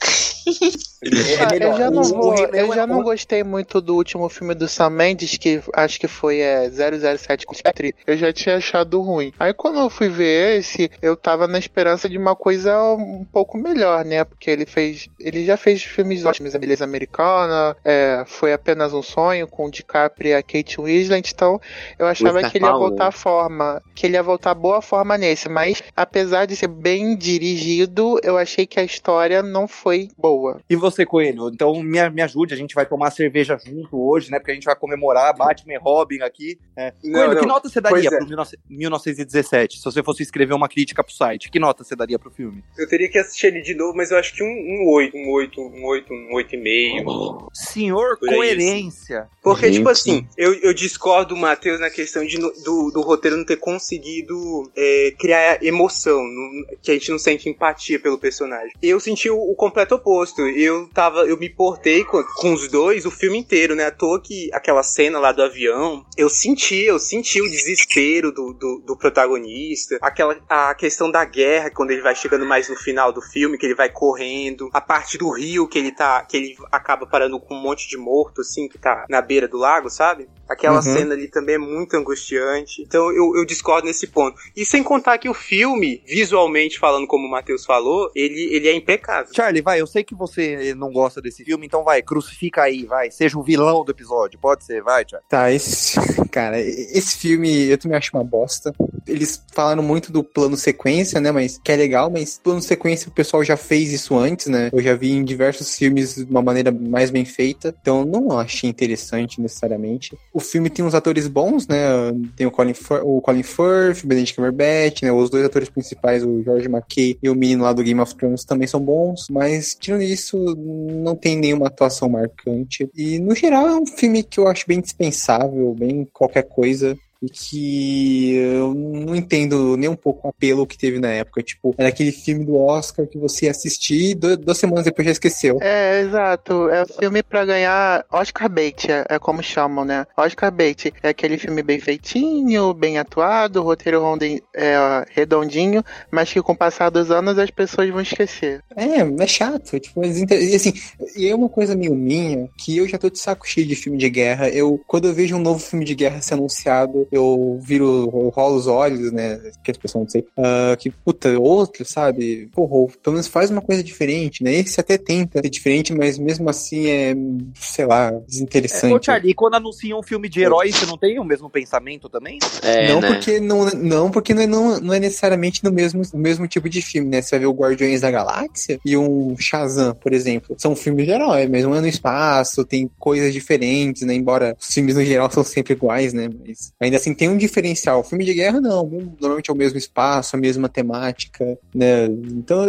É, melhor. Eu já não, vou- eu já é não bom. gostei muito do último filme do Sam Mendes, que acho que foi é, 007 com Spectre. Eu já tinha achado ruim. Aí quando eu fui ver esse, eu tava na esperança de uma coisa um pouco melhor, né? Porque ele fez. Ele já fez filmes ótimos, A Beleza Americana, é, Foi Apenas um Sonho, com o DiCaprio e a Kate Winslet. Então eu achava que ele ia voltar à forma. Que ele ia voltar à boa forma nesse. Mas apesar de ser bem dirigido, eu achei que a história não foi boa. E você, Coelho? Então me, me ajude, a gente vai tomar cerveja junto hoje, né? Porque a gente vai comemorar Batman e Robin aqui. É. Não, Coelho, não. que nota você Pois daria é. pro 19 1917? Se você fosse escrever uma crítica pro site, que nota você daria pro filme? Eu teria que assistir ele de novo, mas eu acho que um, um 8, um 8, um 8, um 8,5. Senhor Por aí, Coerência. Porque, Gente. tipo assim, eu, eu discordo do Matheus na questão de, do, do roteiro não ter conseguido é, criar emoção, não- que a gente não sente empatia pelo personagem. Eu senti o, o completo oposto. Eu tava, eu me portei com, com os dois o filme inteiro, né? À toa que aquela cena lá do avião, eu senti, eu senti o desespero do, do, do protagonista, aquela a questão da guerra, quando ele vai chegando mais no final do filme, que ele vai correndo, a parte do rio que ele tá, que ele acaba parando com um monte de morto, assim, que tá na beira do lago, sabe? Aquela Uhum. cena ali também é muito angustiante. Então eu, eu discordo nesse ponto. E sem contar que o filme, visualmente falando, como o Matheus falou, ele, ele é impecável. Charlie, vai, eu sei que você não gosta desse filme, então vai, crucifica aí, vai. Seja o vilão do episódio, pode ser, vai, Charlie. Tá, esse. Cara, esse filme eu também acho uma bosta. Eles falaram muito do plano sequência, né? Mas que é legal, mas plano sequência o pessoal já fez isso antes, né? Eu já vi em diversos filmes de uma maneira mais bem feita. Então não achei interessante necessariamente. O filme tem uns atores bons, né? Tem o Colin, Fir o Colin Firth, o Benedict Cumberbatch, né? Os dois atores principais, o George McKay e o menino lá do Game of Thrones também são bons. Mas tirando isso, não tem nenhuma atuação marcante. E no geral é um filme que eu acho bem dispensável, bem qualquer coisa. E que eu não entendo nem um pouco o apelo que teve na época. Tipo, era aquele filme do Oscar que você assistir e du- duas semanas depois já esqueceu. É, exato. É o filme pra ganhar Oscar bait, é, é como chamam, né? Oscar bait é aquele filme bem feitinho, bem atuado, roteiro é, redondinho, mas que com o passar dos anos as pessoas vão esquecer. É, é chato. Tipo, assim, e é uma coisa meio minha que eu já tô de saco cheio de filme de guerra. Eu, quando eu vejo um novo filme de guerra ser anunciado, eu viro, eu rolo os olhos, né? Que as pessoas não sei. ah, que, puta, outro, sabe? Porra, pelo menos faz uma coisa diferente, né? Esse até tenta ser diferente, mas mesmo assim é, sei lá, desinteressante. Ô, Charlie, e quando anunciam um filme de herói, você não tem o mesmo pensamento também? É, não, né? porque não, não porque não é, não, não é necessariamente no mesmo, no mesmo tipo de filme, né? Você vai ver o Guardiões da Galáxia e um Shazam, por exemplo. São filmes de herói, mas um é no espaço, tem coisas diferentes, né? Embora os filmes no geral são sempre iguais, né? Mas ainda ainda assim tem um diferencial. O filme de guerra, não. Normalmente é o mesmo espaço, a mesma temática, né? Então,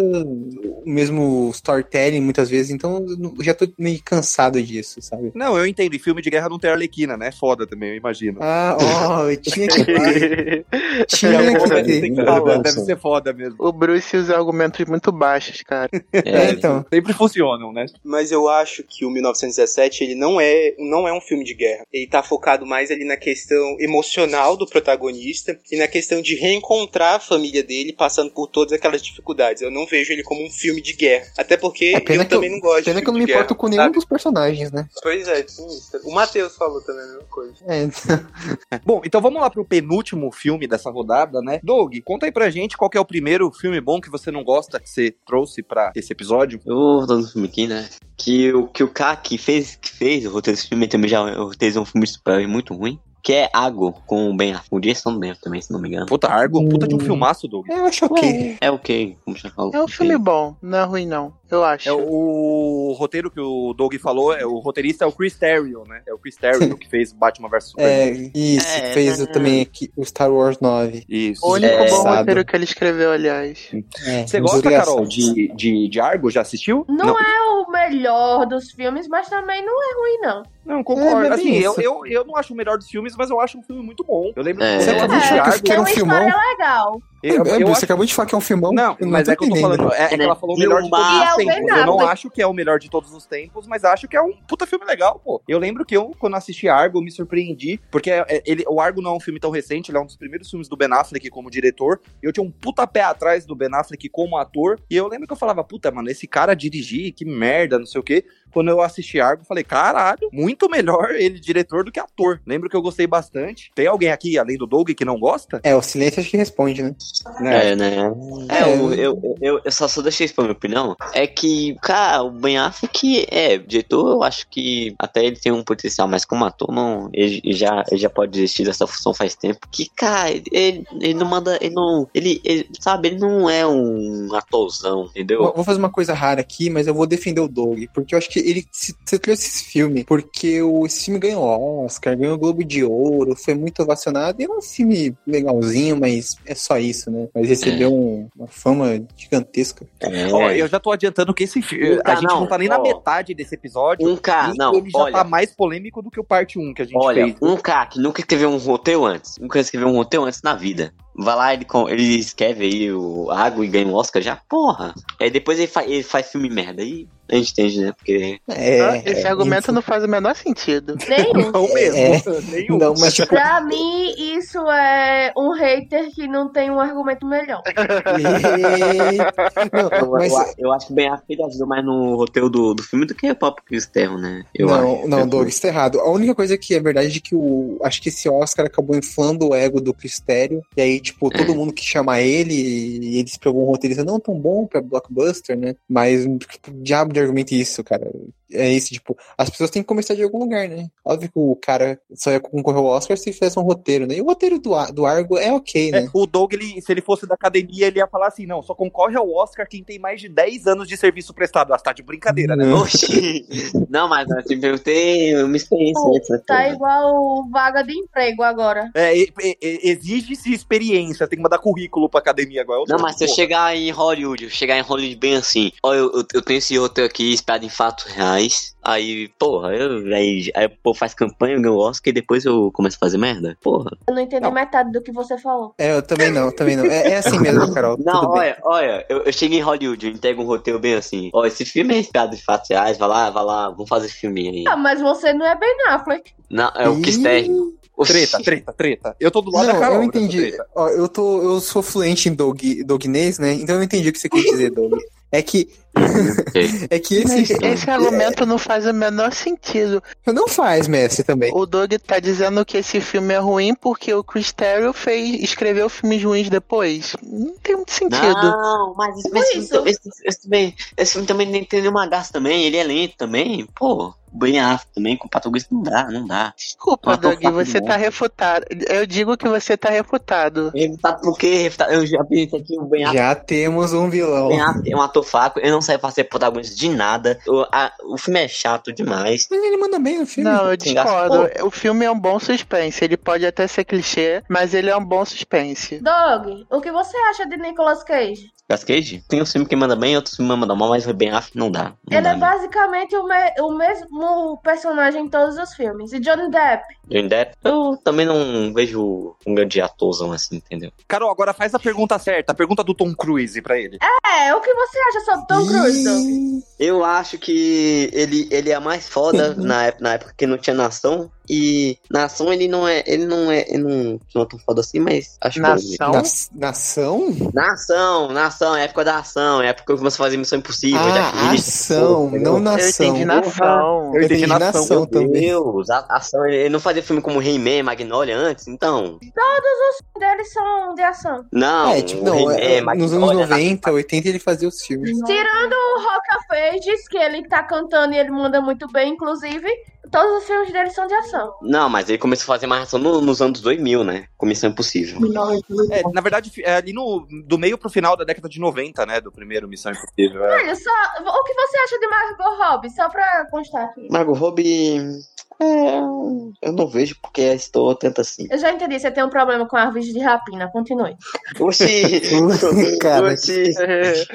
o mesmo storytelling muitas vezes. Então, eu já tô meio cansado disso, sabe? Não, eu entendo. E filme de guerra não tem Arlequina, né? Foda também, eu imagino. Ah, ó, eu tinha que ter. Tinha É, que ter. deve ser foda mesmo. O Bruce usa argumentos muito baixos, cara. É, então. Sempre funcionam, né? Mas eu acho que o 1917 ele não é, não é um filme de guerra. Ele tá focado mais ali na questão emocional do protagonista e na questão de reencontrar a família dele passando por todas aquelas dificuldades. Eu não vejo ele como um filme de guerra. Até porque É, eu que eu- também não gosto Pena de que eu não filme me guerra, importo com nenhum sabe? dos personagens, né? Pois é, sim, o Matheus falou também a mesma coisa. É, Bom, então vamos lá pro penúltimo filme dessa rodada, né? Doug, conta aí pra gente qual que é o primeiro filme bom que você não gosta que você trouxe pra esse episódio. Eu vou dando um filme aqui, né? Que o, que o que fez, que fez o roteiro desse filme também já fez um filme de super muito ruim. Que é Água, com o Ben Affleck. O direção do Ben também, se não me engano. Puta, Argo, puta de um Hum. filmaço, Doug. eu acho ok. É ok, como já falou. É um filme bom, não é ruim, não. Eu acho. É o roteiro que o Doug falou, é o roteirista é o Chris Terrio, né? É o Chris Terrio que fez Batman vs Superman. É, isso, É, fez né? também aqui o Star Wars 9. Isso. O único É, bom sabe. roteiro que ele escreveu, aliás. É, Você gosta. Carol, de, de, de Argo? Já assistiu? Não, é o melhor dos filmes, mas também não é ruim, não. Não, concordo. É, assim, é eu, eu, eu não acho o melhor dos filmes, mas eu acho um filme muito bom. Eu lembro É. que Você acabou de um Tem uma filmão. história legal. Eu, É, eu você acho- acabou de falar que é um filmão? Não, Eu mas é que eu tô falando. É, é que ela falou o melhor de todos é os Ben tempos. Eu não acho que é o melhor de todos os tempos, mas acho que é um puta filme legal, pô. Eu lembro que eu, quando assisti Argo, eu me surpreendi, porque é- é- ele, o Argo não é um filme tão recente, ele é um dos primeiros filmes do Ben Affleck como diretor. Eu tinha um puta pé atrás do Ben Affleck como ator, e eu lembro que eu falava, puta, mano, esse cara dirigir, que merda, não sei o quê. Quando eu assisti Argo, eu falei, caralho, muito melhor ele diretor do que ator. Lembro que eu gostei bastante. Tem alguém aqui, além do Doug, que não gosta? É, o silêncio acho que responde, né? É, né? É, É. eu, eu, eu, eu só, só deixei isso pra minha opinião. É que, cara, o Ben Affleck é diretor, eu acho que até ele tem um potencial, mas como ator, não, ele já, ele já pode desistir dessa função faz tempo. Que, cara, ele, ele não manda, ele não, ele, ele, sabe, ele não é um atorzão, entendeu? Vou vou fazer uma coisa rara aqui, mas eu vou defender o Doug. Porque eu acho que ele se- você trouxe esse filme porque o, esse filme ganhou Oscar, ganhou Globo de Ouro, foi muito ovacionado. E é um filme legalzinho, mas é só isso, né? Mas recebeu um- uma fama gigantesca. É. Ó, eu já tô adiantando que esse filme. Tá, a gente não, não, tá nem na ó. metade desse episódio. Um cara, e não, ele já olha, tá mais polêmico do que o parte 1 que a gente olha, fez. um cara que nunca escreveu um roteiro antes, nunca escreveu um roteiro antes na vida. Vai lá, ele, com- ele escreve aí o Água e ganha o Oscar já, porra. Aí depois ele, fa- ele faz filme merda, aí a gente entende, né? Porque É. Esse é, argumento info- não faz o menor sentido. Nenhum. Não mesmo. Nenhum. Não, mas tipo. Pra mim, isso é um hater que não tem um argumento melhor. não, eu, mas, eu, eu acho que o Ben Affleck ajuda mais no roteiro do, do filme do que o próprio Chris Terrio, né? Eu não, acho. não, Doug, isso tá errado. A única coisa que é verdade é que o. Acho que esse Oscar acabou inflando o ego do Cristério. E aí, tipo, todo É. mundo que chama ele, e eles pegam um roteirista não tão bom pra blockbuster, né? Mas tipo, diabo de argumento é isso, cara. É isso, tipo, as pessoas têm que começar de algum lugar, né? Óbvio que o cara só ia concorrer ao Oscar se fizesse um roteiro, né? E o roteiro do, do Argo é ok, né? É, o Doug, ele, se ele fosse da academia, ele ia falar assim: não, só concorre ao Oscar quem tem mais de 10 anos de serviço prestado. Ah, tá de brincadeira, né? Não. Oxi. Não, mas eu te perguntei uma experiência Pô? Tá igual vaga de emprego agora. É, exige-se experiência, tem que mandar currículo pra academia agora. Não, mas se eu chegar em Hollywood, eu chegar em Hollywood bem assim, ó, eu, eu, eu tenho esse roteiro aqui inspirado em fatos reais, aí, porra, eu, aí, aí povo faz campanha, ganha o Oscar e depois eu começo a fazer merda? Porra. Eu não entendi Não. metade do que você falou. É, eu também não, também não. É, é assim mesmo, Carol. Não, tudo bem. olha, olha, eu, eu cheguei em Hollywood, eu entrego um roteiro bem assim, ó, esse filme é inspirado em fatos reais, vai lá, vai lá, vamos fazer esse filme aí. Ah, mas você não é Ben Affleck. Não, é o Chris. Treta, treta, treta. Eu tô do lado da Não, Carol. eu entendi. Ó, eu, tô, eu sou fluente em dog, dognês, né? Então eu entendi o que você quis dizer, Doug. É que. é que Mas esse. esse argumento não faz o menor sentido. Não faz, Messi, também. O Doug tá dizendo que esse filme é ruim porque o Chris Terrio fez, escreveu filmes ruins depois. Não tem muito sentido. Não, mas esse, Por esse, isso. esse, esse, também- esse filme também nem tem nenhuma graça também, ele é lento também, pô. Bem afro também, com o Patroguista não dá, não dá. Desculpa, Matou Doug, você tá refutado. Eu digo que você tá refutado. Refutado por quê? Refutado- Eu já pensei aqui o Ben Affleck, Já temos um vilão. Ben Affleck é um ator fraco, eu não, pra ser protagonista de nada. O, a- o filme é chato demais. Mas ele manda bem no filme. Não, eu discordo. O filme é um bom suspense. Ele pode até ser clichê, mas ele é um bom suspense. Doug, o que você acha de Nicolas Cage? Gas Cage? Tem um filme que manda bem, outro filme que manda mal, mas bem af não dá. Não Ele dá, é basicamente o, me- o mesmo personagem em todos os filmes. E Johnny Depp? Johnny Depp, eu também não vejo um grande atorzão assim, entendeu? Carol, agora faz a pergunta certa, a pergunta do Tom Cruise pra ele. É, o que você acha sobre Tom Cruise, Doug? Eu acho que ele, ele é mais foda na, ép- na época que não tinha nação. E nação ele não é. Ele não é. Ele não, não é tão foda assim, mas acho que. Nação? nas- nação? Nação, nação, é época da ação, é época que começou a fazer missão impossível. Ah, Reacher, ação, não nação. Eu entendi nação. Eu entendi nação, também. Deus, a, ação, ele, ele não fazia filme como He-Man, Magnolia antes, então. Deles são de ação. Não, É, tipo, não, é, nos anos Magnolia, 90, 80 ele fazia os filmes. Tirando o Roca Fages, que ele tá cantando e ele manda muito bem, inclusive, todos os filmes dele são de ação. Não, mas ele começou a fazer mais ação no- nos anos 2000, né? Com Missão Impossível. É, na verdade, é ali no, do meio pro final da década de 90, né? Do primeiro Missão Impossível. é. Olha, só, o que você acha de Margot Robbie? Só pra constar aqui. Margot Robbie. É, eu não vejo porque estou tanto assim. Eu já entendi, você tem um problema com árvores de rapina. Continue. Oxi! Cara, Oxi! Ser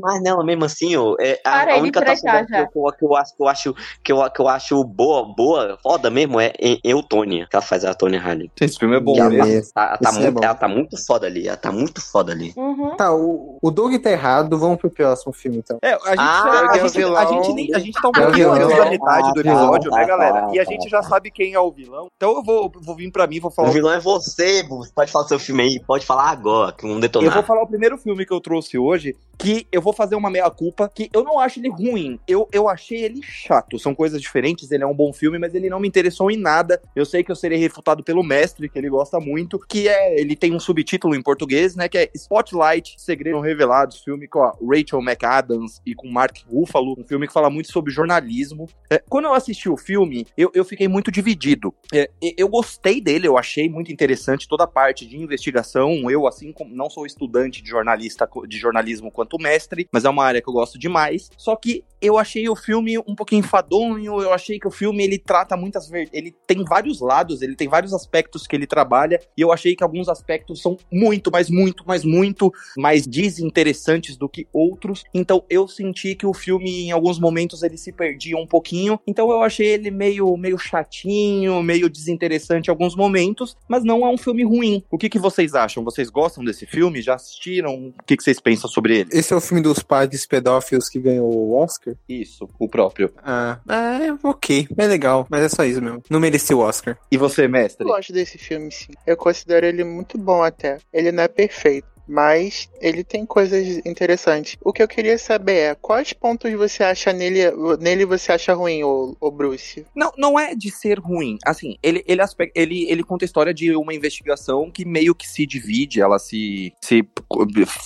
Mas, nela mesmo assim, ó, é, a, a única atuação que, eu- que eu acho que eu acho que eu, que eu, acho boa, boa, foda mesmo é em Eutônia, que ela faz a Tônia Harley. Esse filme é bom ela, mesmo. tá, ela, tá é muito, bom. ela tá muito foda ali, ela tá muito foda ali. Uhum. Tá, o, o Doug tá errado, vamos pro próximo filme então. É, a gente, Ah, a, é gente, a, gente nem- a gente tá um É pouquinho antes da metade do Ah, tá, episódio, tá, né, galera? tá, E a tá. gente já sabe quem é o vilão. Então eu vou, vou vir pra mim, vou falar. O vilão é você, Bus. Pode falar seu filme aí, pode falar agora, que vamos Eu detonar. vou falar o primeiro filme que eu trouxe hoje, que eu vou fazer uma meia-culpa, que eu não acho ele ruim, eu, eu achei ele chato. São coisas diferentes, ele é um bom filme, mas ele não me interessou em nada. Eu sei que eu serei refutado pelo mestre, que ele gosta muito, que é, ele tem um subtítulo em português, né, que é Spotlight, Segredo Revelados, filme com a Rachel McAdams e com Mark Ruffalo, um filme que fala muito sobre jornalismo. É, quando eu assisti o filme, eu, eu fiquei muito dividido. É, eu gostei dele, eu achei muito interessante toda a parte de investigação. Eu, assim não sou estudante de jornalista de jornalismo quanto mestre, mas é uma área que eu gosto demais. Só que eu achei o filme um pouquinho enfadonho, eu achei que o filme ele trata muitas ele tem vários lados, ele tem vários aspectos que ele trabalha, e eu achei que alguns aspectos são muito, mas muito, mas muito mais desinteressantes do que outros. Então eu senti que o filme em alguns momentos ele se perdia um pouquinho. Então eu achei ele meio meio chatinho, meio desinteressante em alguns momentos, mas não é um filme ruim. O que, que vocês acham? Vocês gostam desse filme? Já assistiram? O que, que vocês pensam sobre ele? Esse é o filme dos padres pedófilos que ganhou o Oscar? Isso, o próprio. Ah, é ok, é legal, mas é só isso mesmo. Não merecia o Oscar. E você, mestre? Eu gosto desse filme, sim. Eu considero ele muito bom até. Ele não é perfeito. Mas ele tem coisas interessantes. O que eu queria saber é quais pontos você acha nele, nele você acha ruim, o, o Bruce? Não, não é de ser ruim. Assim, ele, ele, ele, ele conta a história de uma investigação que meio que se divide, ela se, se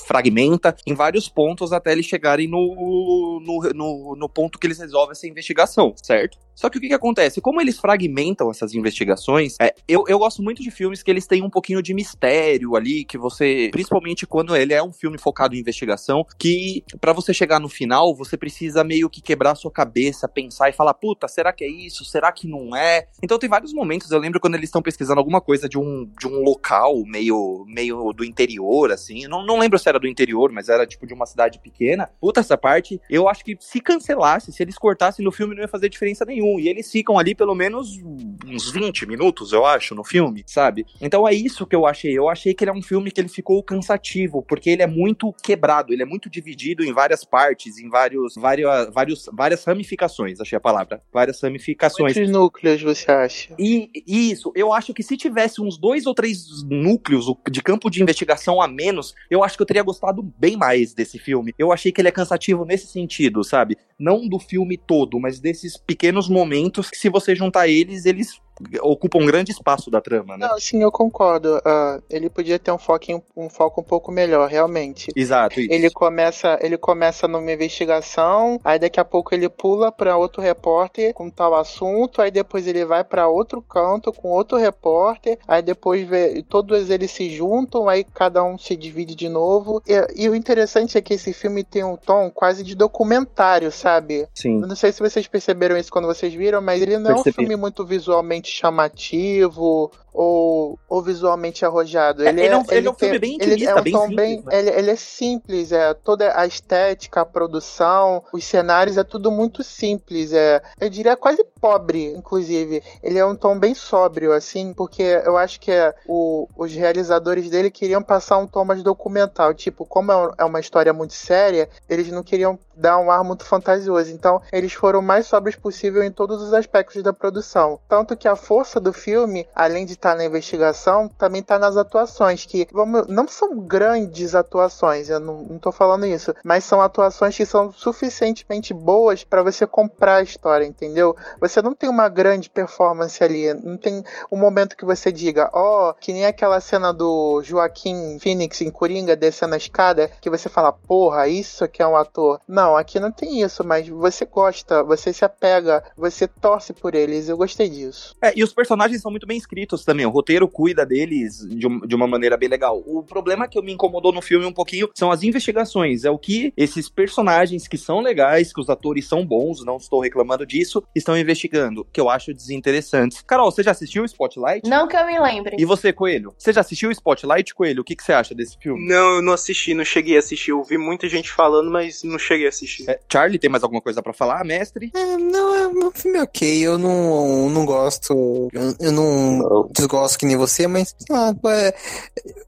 fragmenta em vários pontos até eles chegarem no, no, no, no ponto que eles resolvem essa investigação, certo? Só que o que, que acontece? Como eles fragmentam essas investigações, é, eu, eu gosto muito de filmes que eles têm um pouquinho de mistério ali, que você. Principalmente quando ele é um filme focado em investigação, que pra você chegar no final, você precisa meio que quebrar a sua cabeça, pensar e falar, puta, será que é isso? Será que não é? Então tem vários momentos, eu lembro quando eles estão pesquisando alguma coisa de um, de um local meio, meio do interior, assim. Não, não lembro se era do interior, mas era tipo de uma cidade pequena. Puta, essa parte, eu acho que se cancelasse, se eles cortassem no filme, não ia fazer diferença nenhuma. E eles ficam ali pelo menos uns 20 minutos, eu acho, no filme, sabe? Então é isso que eu achei. Eu achei que ele é um filme que ele ficou cansativo, porque ele é muito quebrado, ele é muito dividido em várias partes, em vários, vários, vários várias ramificações, achei a palavra. Várias ramificações. Quantos núcleos você acha? E isso, eu acho que se tivesse uns dois ou três núcleos de campo de investigação a menos, eu acho que eu teria gostado bem mais desse filme. Eu achei que ele é cansativo nesse sentido, sabe? Não do filme todo, mas desses pequenos momentos que, se você juntar eles, eles ocupa um grande espaço da trama, né? Não, sim, eu concordo. Ah, ele podia ter um foco, um foco um pouco melhor, realmente. Exato, isso. Ele começa, ele começa numa investigação, aí daqui a pouco ele pula pra outro repórter com tal assunto, aí depois ele vai pra outro canto com outro repórter, aí depois vê, todos eles se juntam, aí cada um se divide de novo. E, e o interessante é que esse filme tem um tom quase de documentário, sabe? Sim. Eu não sei se vocês perceberam isso quando vocês viram, mas ele não é um Percebi. filme muito visualmente chamativo ou, ou visualmente arrojado. Ele É, ele é é, um- ele é um filme bem ele intimista, é um bem tom simples, bem, né? ele, ele é simples, é toda a estética, a produção, os cenários é tudo muito simples, é, eu diria quase pobre, inclusive. Ele é um tom bem sóbrio assim, porque eu acho que é, o, os realizadores dele queriam passar um tom mais documental, tipo, como é é uma história muito séria, eles não queriam dar um ar muito fantasioso. Então, eles foram mais sóbrios possível em todos os aspectos da produção. Tanto que a força do filme, além de estar na investigação, também está nas atuações, que vamos, não são grandes atuações, eu não, não tô falando isso, mas são atuações que são suficientemente boas para você comprar a história, entendeu? Você não tem uma grande performance ali, não tem um momento que você diga, ó, que nem aquela cena do Joaquim Phoenix em Coringa descendo a escada, que você fala, porra, isso aqui é um ator. Não, aqui não tem isso, mas você gosta, você se apega, você torce por eles, eu gostei disso. É, e os personagens são muito bem escritos também. O roteiro cuida deles de, um- de uma maneira bem legal. O problema que me incomodou no filme um pouquinho são as investigações. É o que esses personagens que são legais, que os atores são bons, não estou reclamando disso, estão investigando, que eu acho desinteressantes. Carol, você já assistiu o Spotlight? Não que eu me lembre. E você, Coelho? Você já assistiu o Spotlight, Coelho? O que, que você acha desse filme? Não, eu não assisti, não cheguei a assistir. Eu vi muita gente falando, mas não cheguei a assistir. É, Charlie, tem mais alguma coisa pra falar, mestre? É, não, é um filme ok, eu não, não gosto, eu, eu não desgosto que nem você, mas sei lá, é,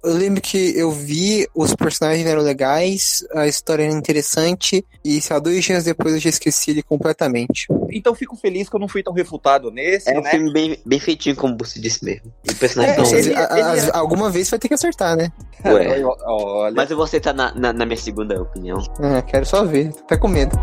eu lembro que eu vi, os personagens eram legais, a história era interessante, e sei lá, dois dias depois eu já esqueci ele completamente. Então fico feliz que eu não fui tão refutado nesse, É um né? filme bem, bem feitinho, como você disse mesmo. E o personagem É, tão ele- ruim. A- ele- as- alguma vez vai ter que acertar, né? Ué. Olha, Mas eu vou aceitar na, na, na minha segunda opinião. Ah, quero só ver, tô até com medo.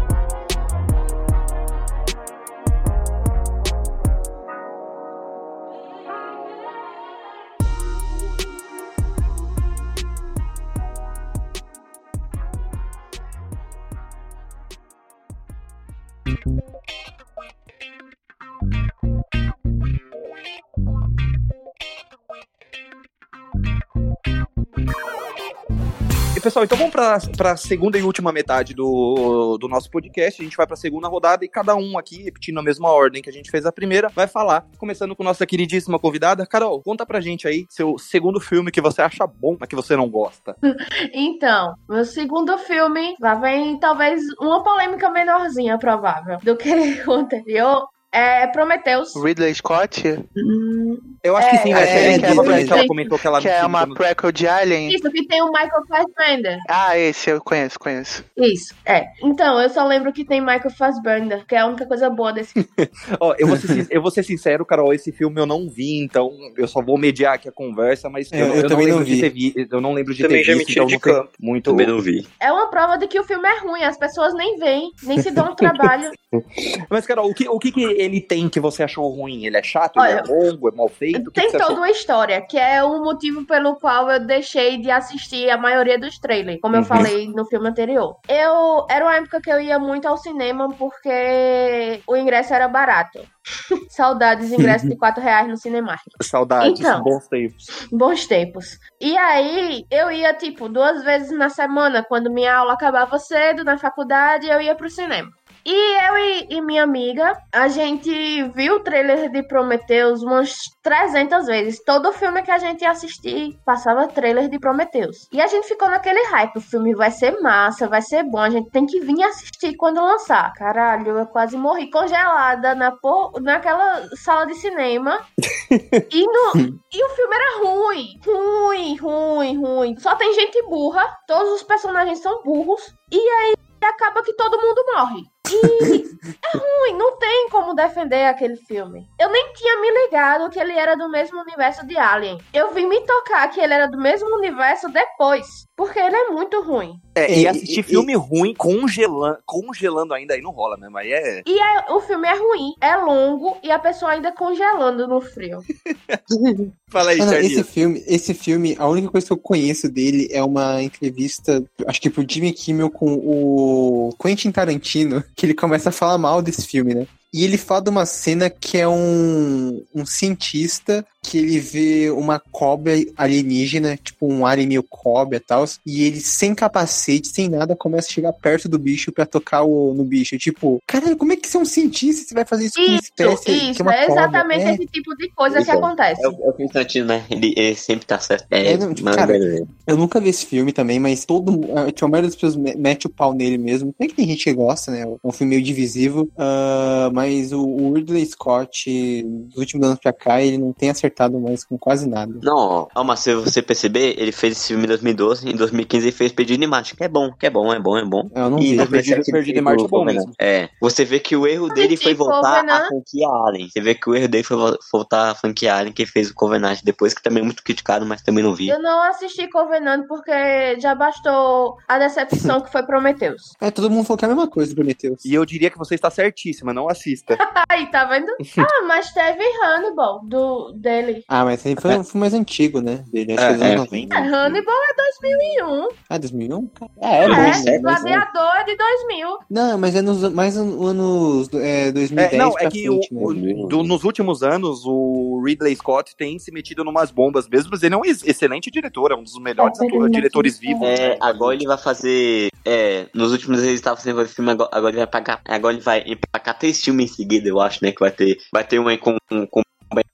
Pessoal, então vamos pra, pra segunda e última metade do, do nosso podcast. A gente vai pra segunda rodada e cada um aqui, repetindo a mesma ordem que a gente fez a primeira, vai falar. Começando com nossa queridíssima convidada. Carol, conta pra gente aí seu segundo filme que você acha bom, mas que você não gosta. Então, meu segundo filme, lá vem talvez uma polêmica menorzinha, provável, do que o anterior. É Prometheus. Ridley Scott, Hum, Eu acho que sim, É, vai é, ser é, aquela é, que ela é. comentou que ela que não é uma prequel de Alien. Isso, que tem o Michael Fassbender. Ah, esse eu conheço, conheço. Isso, é. Então, eu só lembro que tem Michael Fassbender, que é a única coisa boa desse filme. Ó, eu, vou ser, eu vou ser sincero, Carol, esse filme eu não vi, então eu só vou mediar aqui a conversa, mas É, eu não também lembro não de vi. ter vi. Eu não lembro de Também ter já visto, então de não sei campo. muito. Também não vi. É uma prova de que o filme é ruim, as pessoas nem veem, nem se dão um trabalho. Mas, Carol, o que, o que, que ele tem que você achou ruim? Ele é chato? Olha, ele é longo? É mal feito? Que, Tem que você toda achou? uma história, que é o motivo pelo qual eu deixei de assistir a maioria dos trailers, como Uhum. eu falei no filme anterior. Eu era uma época que eu ia muito ao cinema porque o ingresso era barato. Saudades, ingresso de 4 reais no Cinemark. Saudades, Então. bons tempos. Bons tempos. E aí, eu ia, tipo, duas vezes na semana, quando minha aula acabava cedo na faculdade, eu ia pro cinema. E eu e, e minha amiga, a gente viu o trailer de Prometheus umas 300 vezes. Todo filme que a gente ia assistir passava trailer de Prometheus. E a gente ficou naquele hype. O filme vai ser massa, vai ser bom. A gente tem que vir assistir quando lançar. Caralho, eu quase morri congelada na por... naquela sala de cinema. e, no... e o filme era ruim. Ruim, ruim, ruim. Só tem gente burra. Todos os personagens são burros. E aí acaba que todo mundo morre. E é ruim, não tem como defender aquele filme. Eu nem tinha me ligado que ele era do mesmo universo de Alien. Eu vim me tocar que ele era do mesmo universo depois. Porque ele é muito ruim. É, e E- assistir e- filme ruim congelando, congelando ainda aí não rola mesmo. Aí é. E é- o filme é ruim, é longo e a pessoa ainda congelando no frio. Fala aí, Charlinho. esse filme, esse filme, a única coisa que eu conheço dele é uma entrevista, acho que pro Jimmy Kimmel com o Quentin Tarantino, que ele começa a falar mal desse filme, né? E ele fala de uma cena que é um, um cientista que ele vê uma cobra alienígena, tipo um alien meio cobra e tal, e ele sem capacete, sem nada, começa a chegar perto do bicho pra tocar o, no bicho. Tipo, caralho, como é que você é um cientista e você vai fazer isso com uma Isso, espécie que isso, é uma é cobra? exatamente É, esse tipo de coisa que Então, acontece. É o, é o Constantino, né? Ele, ele sempre tá certo. É, É, não, tipo, cara, beleza. Eu nunca vi esse filme também, mas todo a tipo, a maioria das pessoas me- mete o pau nele mesmo. É que tem gente que gosta, né? É um filme meio divisivo. ah, mas o, o Ridley Scott, dos últimos anos pra cá, ele não tem acertado mais com quase nada. Não, ó, mas se você perceber, ele fez esse filme em 2012, em 2015 ele fez Perdido em Marte, que é bom, que é bom, é bom, é bom. Eu não E vi. Perdido- 2017 ele Perdido em Marte o é bom mesmo. É, você vê que o erro Mas dele foi voltar Covenant? a franquia Alien. Você vê que o erro dele foi vo- voltar a franquia Alien, que fez o Covenant depois, que também é muito criticado, mas também não vi. Eu não assisti Covenant porque já bastou a decepção que foi Prometheus. É, todo mundo falou que é a mesma coisa do Prometheus. E eu diria que você está certíssima, não assista. Aí, tá vendo? Ah, mas teve Hannibal do, dele. Ah, mas aí foi um filme mais antigo, né? Dele, acho É, que é dos anos é. 90. É, Hannibal é 2001. Ah, 2001? Cara, É, É, bom, certo, mas- Gladiador é de 2000. Não, mas é nos mais an- anos é, 2010 É, não, pra é que o, frente, né? o- do- nos últimos anos o Ridley Scott tem se metido numas bombas mesmo, mas ele é um ex- excelente diretor, é um dos melhores É, é diretores vivos. É, agora ele vai fazer. É, nos últimos anos ele estava fazendo esse filme, agora, agora ele vai pagar. Agora ele vai empacar três filmes em seguida, eu acho, né? Que vai ter. Vai ter um aí com, com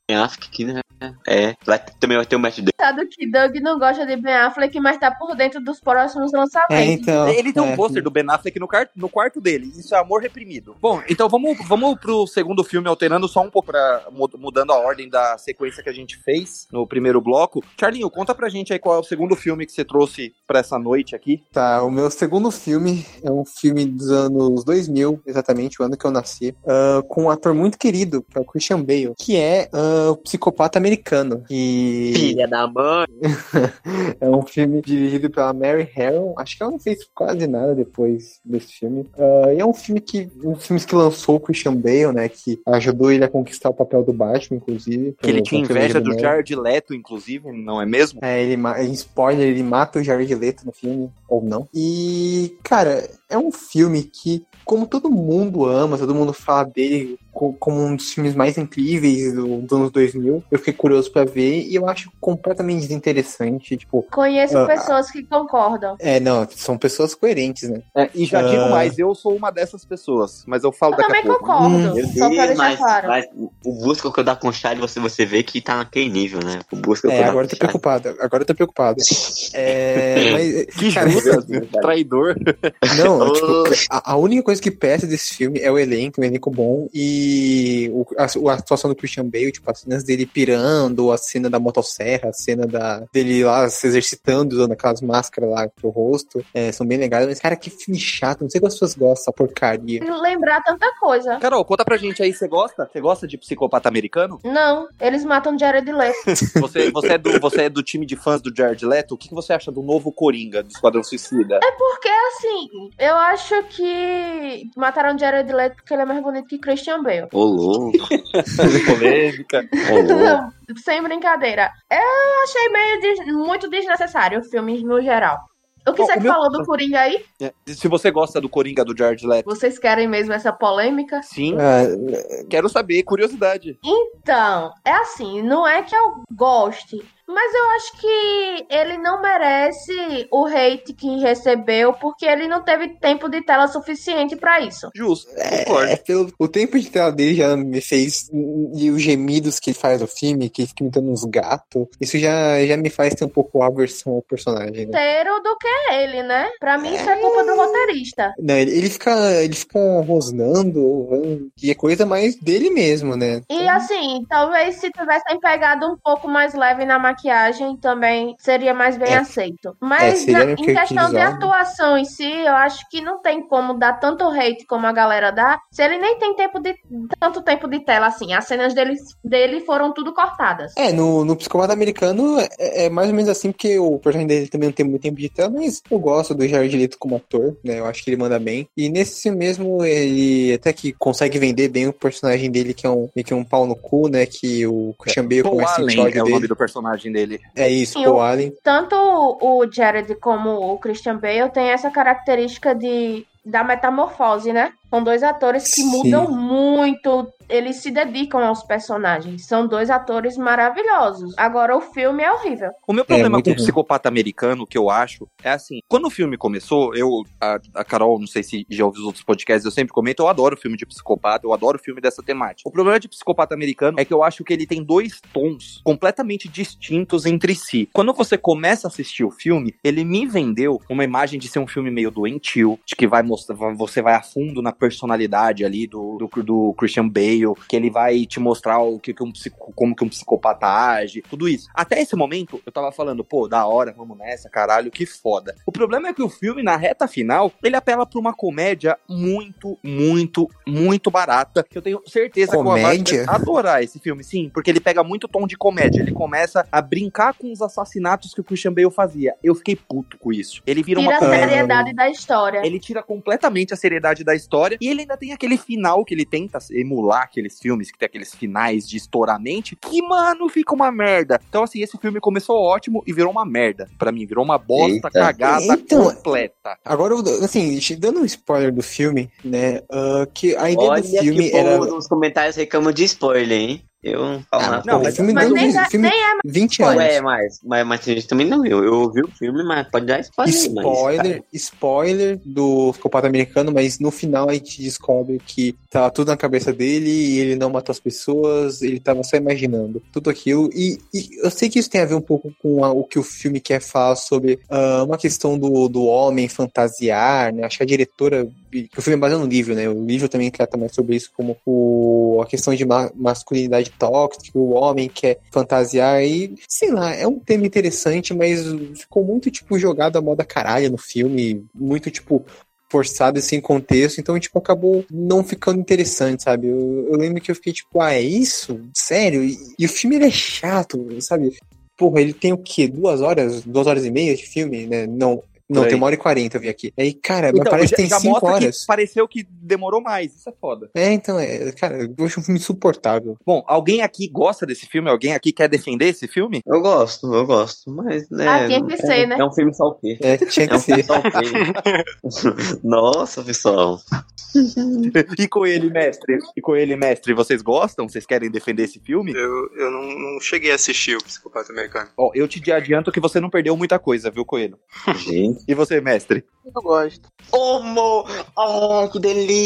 Ben Affleck, né? É. Vai, também vai ter o Matt Damon. Sabe que Doug não gosta de Ben Affleck, mas tá por dentro dos próximos lançamentos. É, então. Ele tem um é. pôster do Ben Affleck no, no quarto dele. Isso é amor reprimido. Bom, então vamos, vamos pro segundo filme, alterando só um pouco, pra, mu- mudando a ordem da sequência que a gente fez no primeiro bloco. Charlinho, conta pra gente aí qual é o segundo filme que você trouxe pra essa noite aqui. Tá, o meu segundo filme é um filme dos anos 2000, exatamente, o ano que eu nasci, ah, com um ator muito querido, que é o Christian Bale, que é ah, o Psicopata Americano. E Filha da mãe! é um filme dirigido pela Mary Harron, acho que ela não fez quase nada depois desse filme. Ah, e é um filme que, um dos filmes que lançou o Christian Bale, né, que ajudou ele a conquistar o papel do Batman, inclusive. Que ele tinha inveja do. Jared Leto, inclusive, não é mesmo? É, ele, em spoiler, ele mata o Jared Leto no filme, ou não. E, cara, é um filme que, como todo mundo ama, todo mundo fala dele co- como um dos filmes mais incríveis do- dos anos 2000, eu fiquei curioso pra ver e eu acho completamente desinteressante. Tipo, Conheço Ah, pessoas que concordam. é, não, são pessoas coerentes, né? É, e já Ah. digo mais, eu sou uma dessas pessoas, mas eu falo Eu daqui a também pouco. concordo. Hum. Só pra Deus, deixar mas, claro. mas o busca que eu dá com o Charlie, você, você vê que tá naquele nível, né? O busca que É, eu agora eu tô preocupado, agora eu tô preocupado. É, mas, Que cara, justo, traidor. Não, tipo, a, a única coisa que peça desse filme é o elenco, um elenco bom e o, a, a atuação do Christian Bale, tipo, as cenas dele pirando, a cena da motosserra, a cena da, dele lá se exercitando, usando aquelas máscaras lá pro rosto, é, são bem legais, mas, cara, que filme chato, não sei como as pessoas gostam dessa porcaria. Lembrar tanta coisa. Carol, conta pra gente aí, você gosta? Você gosta de psicopata americano? Não, eles matam Jared Leto. Você, você, é, do, você é do time de fãs do Jared Leto? O que, que você acha do novo Coringa, do Esquadrão Suicida? Porque, assim, eu acho que mataram Jared Leto porque ele é mais bonito que Christian Bale. Ô, louco. Polêmica. Sem brincadeira. Eu achei meio des- muito desnecessário o filme no geral. O que Bom, você o meu- falou do Coringa aí? É, Se você gosta do Coringa do Jared Leto, Vocês querem mesmo essa polêmica? sim, Ah, quero saber, curiosidade. Então, é assim, não é que eu goste, mas eu acho que ele não merece o hate que recebeu, porque ele não teve tempo de tela suficiente pra isso. Justo, concordo. é, pelo, o tempo de tela dele já me fez. E os gemidos que ele faz no filme, que ele fica imitando uns gatos, isso já, já me faz ter um pouco aversão ao personagem, né? Inteiro do que ele, né? Pra mim isso é culpa do roteirista. Não, ele, ele fica, ele fica rosnando, e é coisa mais dele mesmo, né? E assim, talvez se tivessem pegado um pouco mais leve na maquiagem também seria mais bem É. aceito. Mas seria na- em questão de atuação em si, eu acho que não tem como dar tanto hate como a galera dá, se ele nem tem tempo de tanto tempo de tela assim. As cenas dele, dele foram tudo cortadas. É, no, no Psicopata Americano é, é mais ou menos assim, porque o personagem dele também não tem muito tempo de tela, mas eu gosto do Jared Leto como ator, né? Eu acho que ele manda bem. E nesse mesmo, ele até que consegue vender bem o personagem dele, que é um, meio que um pau no cu, né? Que o Christian Bale começa ódio é o dele. nome do personagem dele. É isso, E Paul o- Allen. Tanto o Jared como o Christian Bale têm essa característica de da metamorfose, né? São dois atores que Sim. mudam muito, eles se dedicam aos personagens. São dois atores maravilhosos. Agora o filme é horrível. O meu problema muito com o psicopata americano, que eu acho, é assim: quando o filme começou, eu, a, a Carol, não sei se já ouviu os outros podcasts, eu sempre comento, eu adoro filme de psicopata, eu adoro filme dessa temática. O problema de psicopata americano é que eu acho que ele tem dois tons completamente distintos entre si. Quando você começa a assistir o filme, ele me vendeu uma imagem de ser um filme meio doentio, de que vai mostrar, você vai a fundo na personalidade ali do, do, do Christian Bale, que ele vai te mostrar o que, que um psico, como que um psicopata age, tudo isso. Até esse momento, eu tava falando, pô, da hora, vamos nessa, caralho, que foda. O problema é que o filme, na reta final, ele apela pra uma comédia muito, muito, muito barata, que eu tenho certeza que o Comédia? vai adorar esse filme, sim, porque ele pega muito tom de comédia, ele começa a brincar com os assassinatos que o Christian Bale fazia. Eu fiquei puto com isso. Ele vira Tira uma a comédia seriedade da história. ele tira completamente a seriedade da história e ele ainda tem aquele final que ele tenta emular aqueles filmes que tem aqueles finais de estouramento que, mano, fica uma merda. Então, assim, esse filme começou ótimo e virou uma merda. Pra mim, virou uma bosta Eita. cagada Então- completa. Agora, eu- assim, te dando um spoiler do filme, né? ah, que a ideia Olha do filme que era. nos comentários reclamam de spoiler, hein? Eu não falo Ah, nada. não, mas- o filme, Mas não, nem, filme nem é 20 anos. Ué, mas, mas, mas tem gente também não viu. Eu ouvi o filme, mas pode dar spoiler. mas, Spoiler, spoiler do psicopata americano, mas no final a gente descobre que tava tudo na cabeça dele e ele não matou as pessoas, ele tava só imaginando tudo aquilo. E, e eu sei que isso tem a ver um pouco com a- o que o filme quer falar sobre ah, uma questão do, do homem fantasiar, né? Acho que a diretora. Que o filme é baseado no livro, né? O livro também trata mais sobre isso, como o, a questão de ma- masculinidade tóxica, o homem quer fantasiar e, sei lá, é um tema interessante, mas ficou muito, tipo, jogado a moda caralho no filme, muito, tipo, forçado e sem contexto, então, tipo, acabou não ficando interessante, sabe? Eu, eu lembro que eu fiquei, tipo, ah, é isso? Sério? E, e o filme, é chato, sabe? Porra, ele tem o quê? Duas horas? Duas horas e meia de filme, né? Não, não, tem uma hora e quarenta, eu vi aqui. Aí, cara, Então, parece que tem cinco horas. que pareceu que demorou mais. Isso é foda. É, então, é, cara, eu acho um filme insuportável. Bom, alguém aqui gosta desse filme? Alguém aqui quer defender esse filme? Eu gosto, eu gosto. Mas, né. Ah, tinha que é, ser, né? É um filme salteiro. É, tinha É que um filme ser. salteiro. Nossa, pessoal. E Coelho e Mestre? E Coelho e Mestre, vocês gostam? Vocês querem defender esse filme? Eu, eu não, não cheguei a assistir o Psicopata Americano. Ó, eu te adianto que você não perdeu muita coisa, viu, Coelho? Gente. E você, mestre? Eu gosto. Como? Oh, que delícia!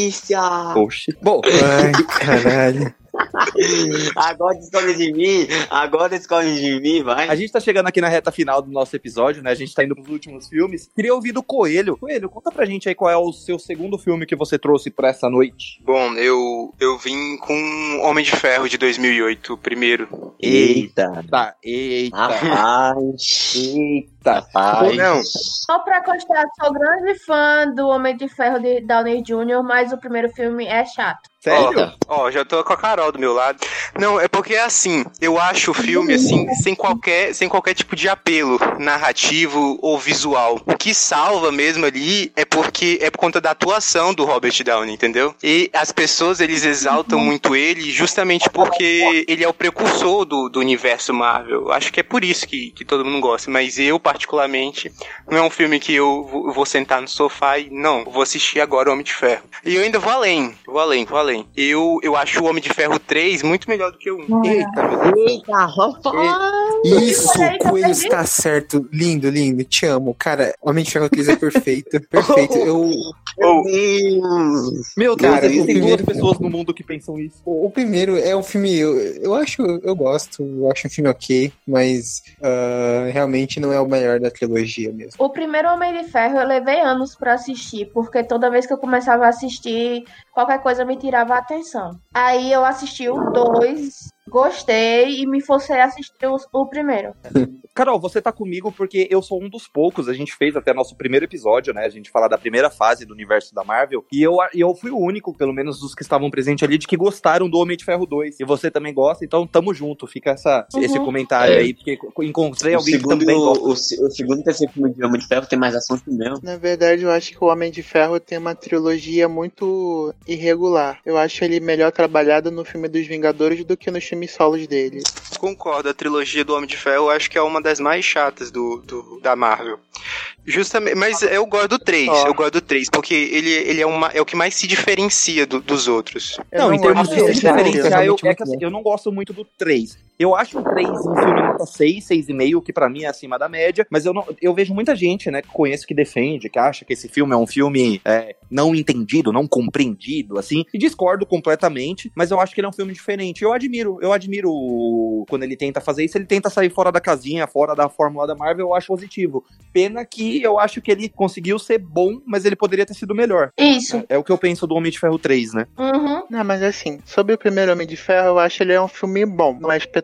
Oxi. Bom, Ai, caralho. Agora escolhe de mim, agora escolhe de mim, vai. A gente tá chegando aqui na reta final do nosso episódio, né? A gente tá indo pros últimos filmes. Queria ouvir do Coelho. Coelho, conta pra gente aí qual é o seu segundo filme que você trouxe pra essa noite. Bom, eu, eu vim com Homem de Ferro de 2008, o primeiro. Eita. Tá, eita, Rapaz. eita. Rapaz. Não, Só pra constar, sou grande fã do Homem de Ferro de Downey Jr., mas o primeiro filme é chato. Sério? Ó, já tô com a Carol do meu lado. Não, é porque assim, eu acho o filme assim, sem qualquer, sem qualquer tipo de apelo narrativo ou visual. O que salva mesmo ali é porque é por conta da atuação do Robert Downey, entendeu? E as pessoas eles exaltam muito ele justamente porque ele é o precursor do, do universo Marvel. Acho que é por isso que, que todo mundo gosta, mas eu particularmente não é um filme que eu vou vou sentar no sofá e não, vou assistir agora o Homem de Ferro. E eu ainda vou além, vou além, vou além. Eu, eu acho o Homem de Ferro 3 muito melhor do que o 1. Eita. Eita, rapaz. Isso, Coelho perdi. está certo. Lindo, lindo. Te amo. Cara, Homem de Ferro 3 é perfeito. Perfeito. Eu, Meu Deus. Meu Deus, Cara, primeiro- duas pessoas no mundo que pensam isso. o, o primeiro é um filme. Eu, eu acho, eu gosto. Eu acho um filme ok, mas ah, realmente não é o melhor da trilogia mesmo. O primeiro Homem de Ferro eu levei anos pra assistir, porque toda vez que eu começava a assistir, qualquer coisa me tirava a atenção. Aí eu assisti o 2, gostei e me forcei a assistir o, o primeiro. Carol, você tá comigo porque eu sou um dos poucos. A gente fez até nosso primeiro episódio, né? A gente fala da primeira fase do universo da Marvel. E eu, e eu fui o único, pelo menos dos que estavam presentes ali, de que gostaram do Homem de Ferro 2. E você também gosta, então tamo junto. Fica essa, Uhum. esse comentário É. aí, porque encontrei O alguém que segundo, também gosta. o, o segundo e terceiro filme de Homem de Ferro tem mais ação que o meu. Na verdade, eu acho que o Homem de Ferro tem uma trilogia muito irregular. Eu acho ele melhor trabalhado no filme dos Vingadores do que nos filmes solos dele. Concordo, a trilogia do Homem de Ferro eu acho que é uma das mais chatas do, do- da Marvel. Justamente, mas eu gosto do 3, Ó. eu gosto do 3, porque ele, ele é, uma, é o que mais se diferencia do- dos outros. Eu Não, em termos gosto de se diferenciar, eu, é que, muito assim, eu não gosto muito do 3. Eu acho o 3 um filme nota 6, 6,5, que pra mim é acima da média, mas eu, não, eu vejo muita gente, né, que conheço que defende, que acha que esse filme é um filme é, não entendido, não compreendido, assim, e discordo completamente, mas eu acho que ele é um filme diferente. Eu admiro, eu admiro quando ele tenta fazer isso, ele tenta sair fora da casinha, fora da fórmula da Marvel, eu acho positivo. Pena que eu acho que ele conseguiu ser bom, mas ele poderia ter sido melhor. Isso. É o que eu penso do Homem de Ferro 3, né? Uhum. Não, mas assim, sobre o primeiro Homem de Ferro, eu acho ele é um filme bom. Não é espetacular,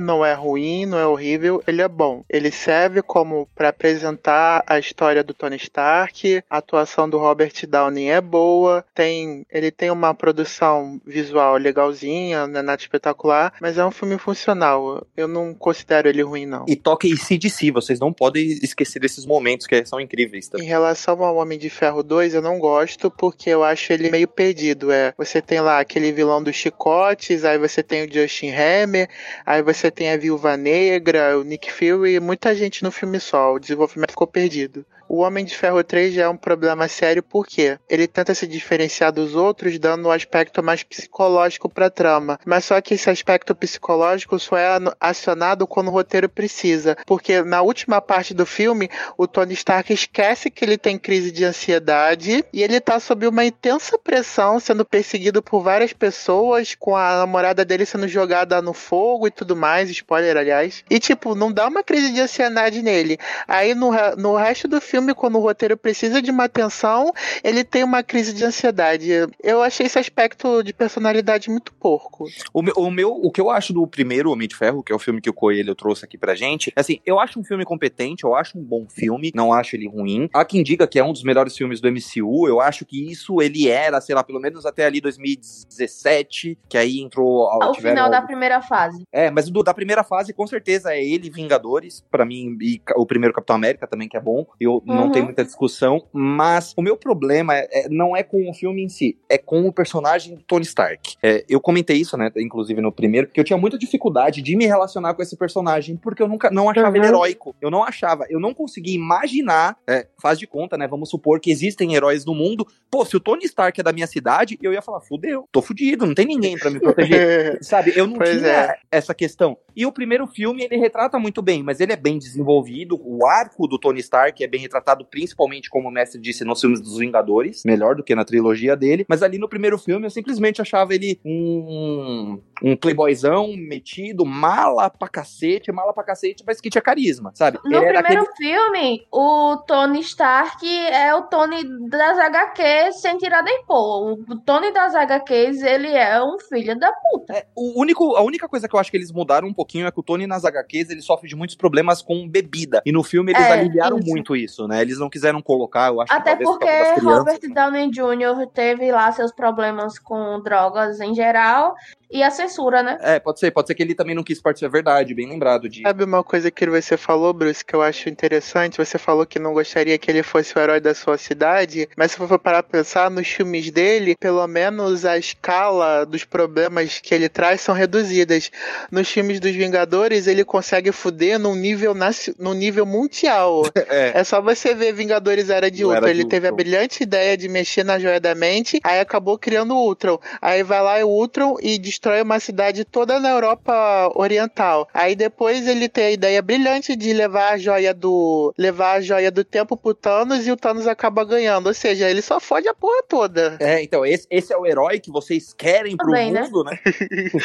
não é ruim, não é horrível, ele é bom. Ele serve como pra apresentar a história do Tony Stark, a atuação do Robert Downey é boa, tem, ele tem uma produção visual legalzinha, não é nada espetacular, mas é um filme funcional. Eu não considero ele ruim, não. E toca ACDC, vocês não podem esquecer desses momentos que são incríveis. Tá? Em relação ao Homem de Ferro 2, eu não gosto porque eu acho ele meio perdido. É, você tem lá aquele vilão dos chicotes, aí você tem o Justin Hammer, aí você tem a Viúva Negra, o Nick Fury, muita gente no filme só. O desenvolvimento ficou perdido. O Homem de Ferro 3 já é um problema sério porque ele tenta se diferenciar dos outros dando um aspecto mais psicológico pra trama. Mas só que esse aspecto psicológico só é acionado quando o roteiro precisa. Porque na última parte do filme, o Tony Stark esquece que ele tem crise de ansiedade e ele tá sob uma intensa pressão, sendo perseguido por várias pessoas, com a namorada dele sendo jogada no fogo e tudo mais, spoiler, aliás. E tipo, não dá uma crise de ansiedade nele. Aí no, no resto do filme, quando o roteiro precisa de uma atenção, ele tem uma crise de ansiedade. Eu achei esse aspecto de personalidade muito porco. O, meu, o meu- o que eu acho do primeiro Homem de Ferro, que é o filme que o Coelho trouxe aqui pra gente, é assim, eu acho um filme competente, eu acho um bom filme, não acho ele ruim. Há quem diga que é um dos melhores filmes do MCU, eu acho que isso ele era, sei lá, pelo menos até ali 2017, que aí entrou... Ao final da alguns- primeira fase. É, mas do, da primeira fase, com certeza, é ele e Vingadores, pra mim, e o primeiro Capitão América também, que é bom. Eu não Uhum. tenho muita discussão, mas o meu problema é- é- não é com o filme em si, é com o personagem do Tony Stark. É, eu comentei isso, né, inclusive no primeiro, que eu tinha muita dificuldade de me relacionar com esse personagem, porque eu nunca não achava Uhum. ele heróico. Eu não achava, eu não conseguia imaginar, é, faz de conta, né, vamos supor que existem heróis no mundo. Pô, se o Tony Stark é da minha cidade, eu ia falar, fudeu, tô fudido, não tem ninguém pra me proteger. Sabe, eu não Pois tinha é. essa questão. E o primeiro filme, ele retrata muito bem, mas ele é bem desenvolvido. O arco do Tony Stark é bem retratado, principalmente, como o mestre disse, nos filmes dos Vingadores, melhor do que na trilogia dele. Mas ali no primeiro filme, eu simplesmente achava ele um, um playboyzão metido, mala pra cacete, mala pra cacete, mas que tinha carisma, sabe? No Ele primeiro filme, o Tony Stark é o Tony das HQs sem tirar nem pôr. O Tony das HQs, ele é um filho da puta. É, o único, a única coisa que eu acho que eles mudaram um pouquinho é que o Tony nas HQs ele sofre de muitos problemas com bebida. E no filme eles É, aliviaram isso. muito isso, né? Eles não quiseram colocar, eu acho Até por porque. Robert Downey Jr. teve lá seus problemas com drogas em geral e a censura, né? É, pode ser, pode ser que ele também não quis participar, é verdade, bem lembrado de. Sabe uma coisa que você falou, Bruce, que eu acho interessante? Você falou que não gostaria que ele fosse o herói da sua cidade, mas se for parar pra pensar, nos filmes dele, pelo menos a escala dos problemas que ele traz são reduzidas. Nos filmes dos Vingadores, ele consegue fuder num nível, naci- num nível mundial. É, É só você ver Vingadores Era de Ultron. Ele teve a brilhante ideia de mexer na joia da mente, aí acabou criando o Ultron. Aí vai lá o Ultron e destrói uma cidade toda na Europa Oriental. Aí depois ele tem a ideia brilhante de levar a joia do levar a joia do tempo pro Thanos e o Thanos acaba ganhando. Ou seja, ele só fode a porra toda. é, então, esse, esse é o herói que vocês querem pro Também, né? mundo, né?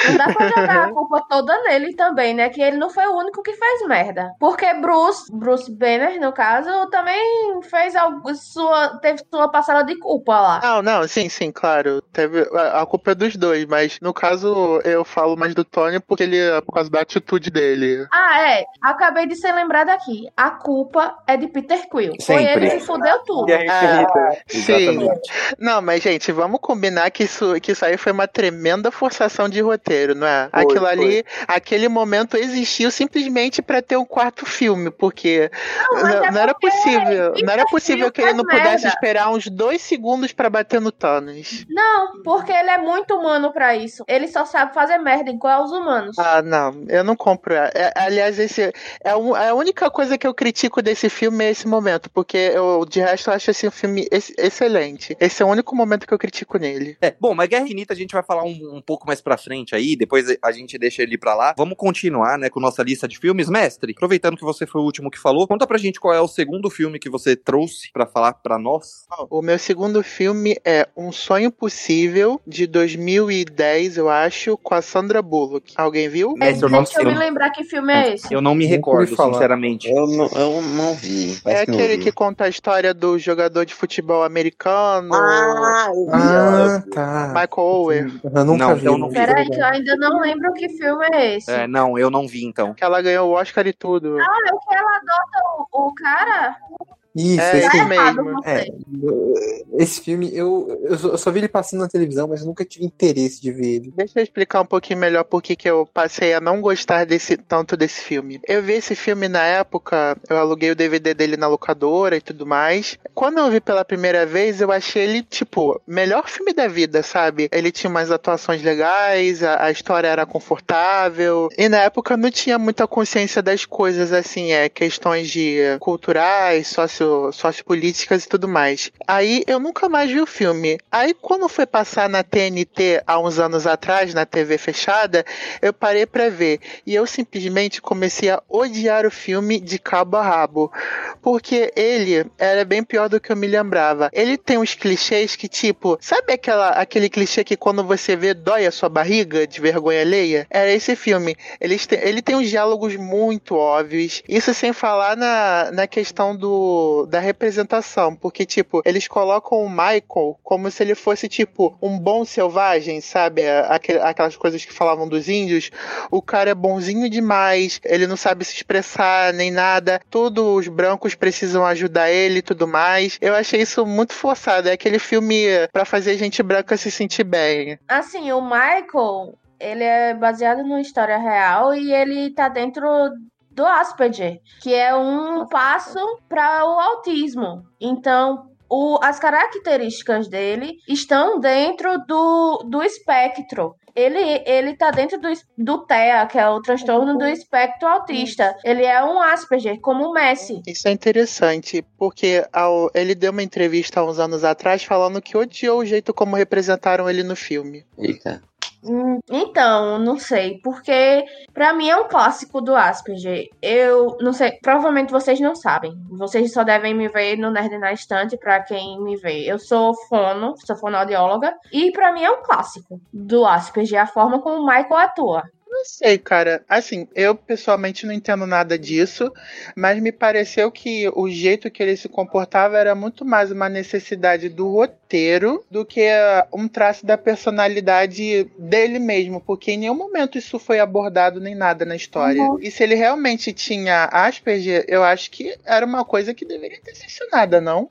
Não dá pra jogar a culpa toda nele também, né? Que ele não foi o único que fez merda. Porque Bruce, Bruce Banner, no caso, também fez algo, sua, teve sua parcela de culpa lá. Não, não, sim, sim, claro. Teve a, a culpa é dos dois, mas no caso caso, eu falo mais do Tony porque ele é por causa da atitude dele. Ah, é. Acabei de ser lembrada aqui. A culpa é de Peter Quill. Foi Sempre. ele que fudeu tudo. E a gente irrita. Sim. Não, mas, gente, vamos combinar que isso, que isso aí foi uma tremenda forçação de roteiro, não é? Aquilo ali, aquele momento existiu simplesmente pra ter um quarto filme, porque Não, não, é não era possível. Não era possível que ele não pudesse merda. esperar uns dois segundos pra bater no Thanos. Não, porque ele é muito humano pra isso. Ele só sabe fazer merda igual aos humanos. Ah, não, eu não compro. É, aliás, esse é um- a única coisa que eu critico desse filme é esse momento, porque eu, de resto eu acho esse filme ex- excelente. Esse é o único momento que eu critico nele. É, bom, mas Guerra Infinita a gente vai falar um, um pouco mais pra frente aí, depois a gente deixa ele pra lá. Vamos continuar, né, com nossa lista de filmes. Mestre, aproveitando que você foi o último que falou, conta pra gente qual é o segundo filme que você trouxe pra falar pra nós. O meu segundo filme é Um Sonho Possível, de 2010, eu acho, com a Sandra Bullock. Alguém viu? Mestre, eu não, Deixa eu me lembrar que filme é esse. eu não me recordo, sinceramente. Eu não, eu não vi. É aquele vi. que conta a história do jogador de futebol americano, Ah, eu vi. Ah, tá. Michael Ower. Eu nunca Não, vi. eu não vi. Peraí, que eu ainda não lembro que filme é esse. É, não, eu não vi então. Que ela ganhou o Oscar e tudo. Ah, é o que ela adota o, o cara? Isso, É, esse filme. Errado. É, esse filme, eu, eu, só, vi ele passando na televisão, mas eu nunca tive interesse de ver ele. Deixa eu explicar um pouquinho melhor por que eu passei a não gostar desse tanto desse filme. Eu vi esse filme na época, eu aluguei o DVD dele na locadora e tudo mais. Quando eu vi pela primeira vez, eu achei ele, tipo, melhor filme da vida, sabe? Ele tinha umas atuações legais, a, a história era confortável. E na época eu não tinha muita consciência das coisas, assim, é, questões de culturais, socio, sociopolíticas e tudo mais. Aí eu nunca mais vi o filme. Aí quando foi passar na TNT há uns anos atrás, na TV fechada, eu parei pra ver. E eu simplesmente comecei a odiar o filme de cabo a rabo. Porque ele era bem pior do que eu me lembrava. Ele tem uns clichês que, tipo, sabe aquela, aquele clichê que quando você vê dói a sua barriga de vergonha alheia? Era esse filme. Ele tem, ele tem uns diálogos muito óbvios. Isso sem falar na, na questão do, da representação. Porque, tipo, eles colocam o Michael como se ele fosse, tipo, um bom selvagem, sabe? Aquel- Aquelas coisas que falavam dos índios. O cara é bonzinho demais, ele não sabe se expressar nem nada. Todos os brancos precisam ajudar ele e tudo mais. Eu achei isso muito forçado. É aquele filme pra fazer gente branca se sentir bem. Assim, o Michael, ele é baseado numa história real e ele tá dentro do Asperger, que é um passo para o autismo. Então, o- as características dele estão dentro do, do espectro. Ele, ele tá dentro do, do TEA, que é o transtorno do espectro autista. Ele é um Asperger, como o Messi. Isso é interessante, porque ao- ele deu uma entrevista há uns anos atrás falando que odiou o jeito como representaram ele no filme. Eita. Então, não sei, porque pra mim é um clássico do Asperger. Eu não sei, provavelmente vocês não sabem. Vocês só devem me ver no Nerd na Estante pra quem me vê. Eu sou fono, sou fonoaudióloga, e pra mim é um clássico do Asperger, a forma como o Michael atua. Não sei, cara. Assim, eu pessoalmente não entendo nada disso, mas me pareceu que o jeito que ele se comportava era muito mais uma necessidade do roteiro do que uh, um traço da personalidade dele mesmo, porque em nenhum momento isso foi abordado nem nada na história. E se ele realmente tinha Asperger, eu acho que era uma coisa que deveria ter mencionada, não?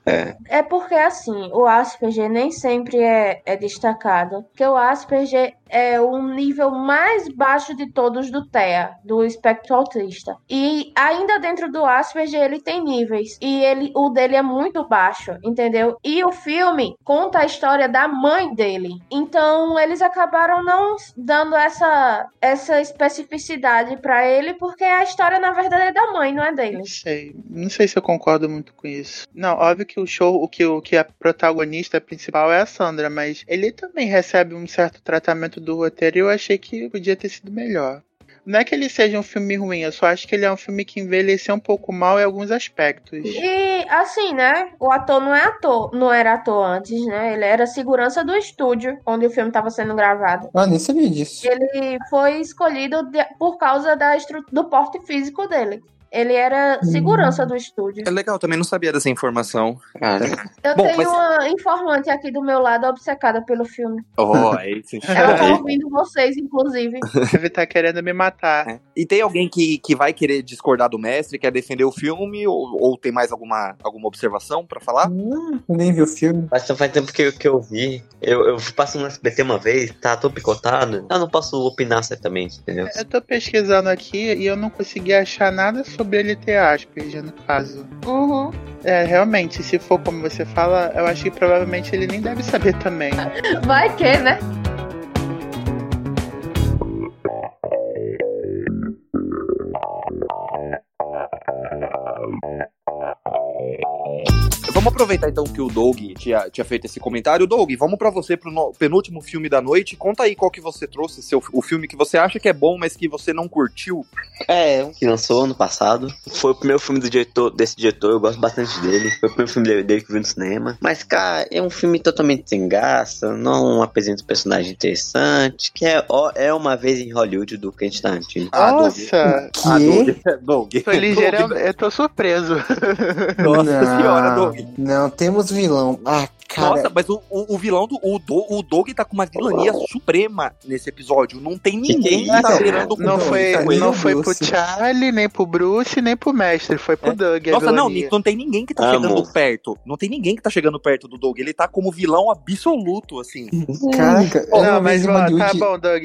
É porque, assim, o Asperger nem sempre é, é destacado. Porque o Asperger é o nível mais baixo de todos do TEA, do espectro autista. E ainda dentro do Asperger ele tem níveis. E ele, o dele é muito baixo, entendeu? E o filme conta a história da mãe dele. Então eles acabaram não dando essa, essa especificidade pra ele, porque a história, na verdade, é da mãe, não é dele. Não sei. Não sei se eu concordo muito com isso. Não, óbvio que o show, o que, o que a protagonista principal é a Sandra, mas ele também recebe um certo tratamento do roteiro e eu achei que podia ter sido melhor. Não é que ele seja um filme ruim, eu só acho que ele é um filme que envelheceu um pouco mal em alguns aspectos. E assim, né? O ator não é ator, não era ator antes, né? Ele era segurança do estúdio onde o filme estava sendo gravado. Ah, nem sabia disso. Ele foi escolhido de- por causa da do porte físico dele. Ele era segurança do estúdio. É legal, também não sabia dessa informação. Cara, Eu Bom, tenho mas- uma informante aqui do meu lado obcecada pelo filme. Oh, é isso. Ela tá ouvindo vocês, inclusive. Deve estar querendo me matar. É. E tem alguém que, que vai querer discordar do mestre, quer defender o filme, ou, ou tem mais alguma, alguma observação pra falar? Não, eu nem vi o filme. Mas só faz tempo que, que eu vi. Eu, eu passei no SBT uma vez, tá todo picotado. Eu não posso opinar certamente, entendeu? Eu tô pesquisando aqui e eu não consegui achar nada sobre ele ter Asperger, no caso. Uhum. É, realmente, se for como você fala, eu acho que provavelmente ele nem deve saber também. Vai que, né? Vamos aproveitar então que o Doug tinha, tinha feito esse comentário. Doug, vamos pra você pro no- penúltimo filme da noite. Conta aí qual que você trouxe, seu, o filme que você acha que é bom, mas que você não curtiu. É, que lançou ano passado. Foi o primeiro filme do diretor, desse diretor, eu gosto bastante dele. Foi o primeiro filme dele, dele que eu vi no cinema. Mas, cara, é um filme totalmente sem graça, não apresenta um personagem interessante, que é, ó, é uma vez em Hollywood do Quentin Tarantino. Ah, Nossa! Que? Ah, Doug. Doug. Tô ligeiro, Doug. eu tô surpreso. Nossa não, senhora, Doug. Não, temos vilão. Ah, cara. Nossa, mas o, o, o vilão do o, Do- o Doug tá com uma vilania suprema nesse episódio. Não tem que ninguém é que tá isso? beirando Não com foi, tá não o foi pro. Charlie, nem pro Bruce, nem pro mestre. Foi pro É. Doug. a Nossa, não, não tem ninguém que tá Amo. chegando perto. Não tem ninguém que tá chegando perto do Doug. Ele tá como vilão absoluto, assim. Caraca, uma Não, mas ó, tá bom, Doug.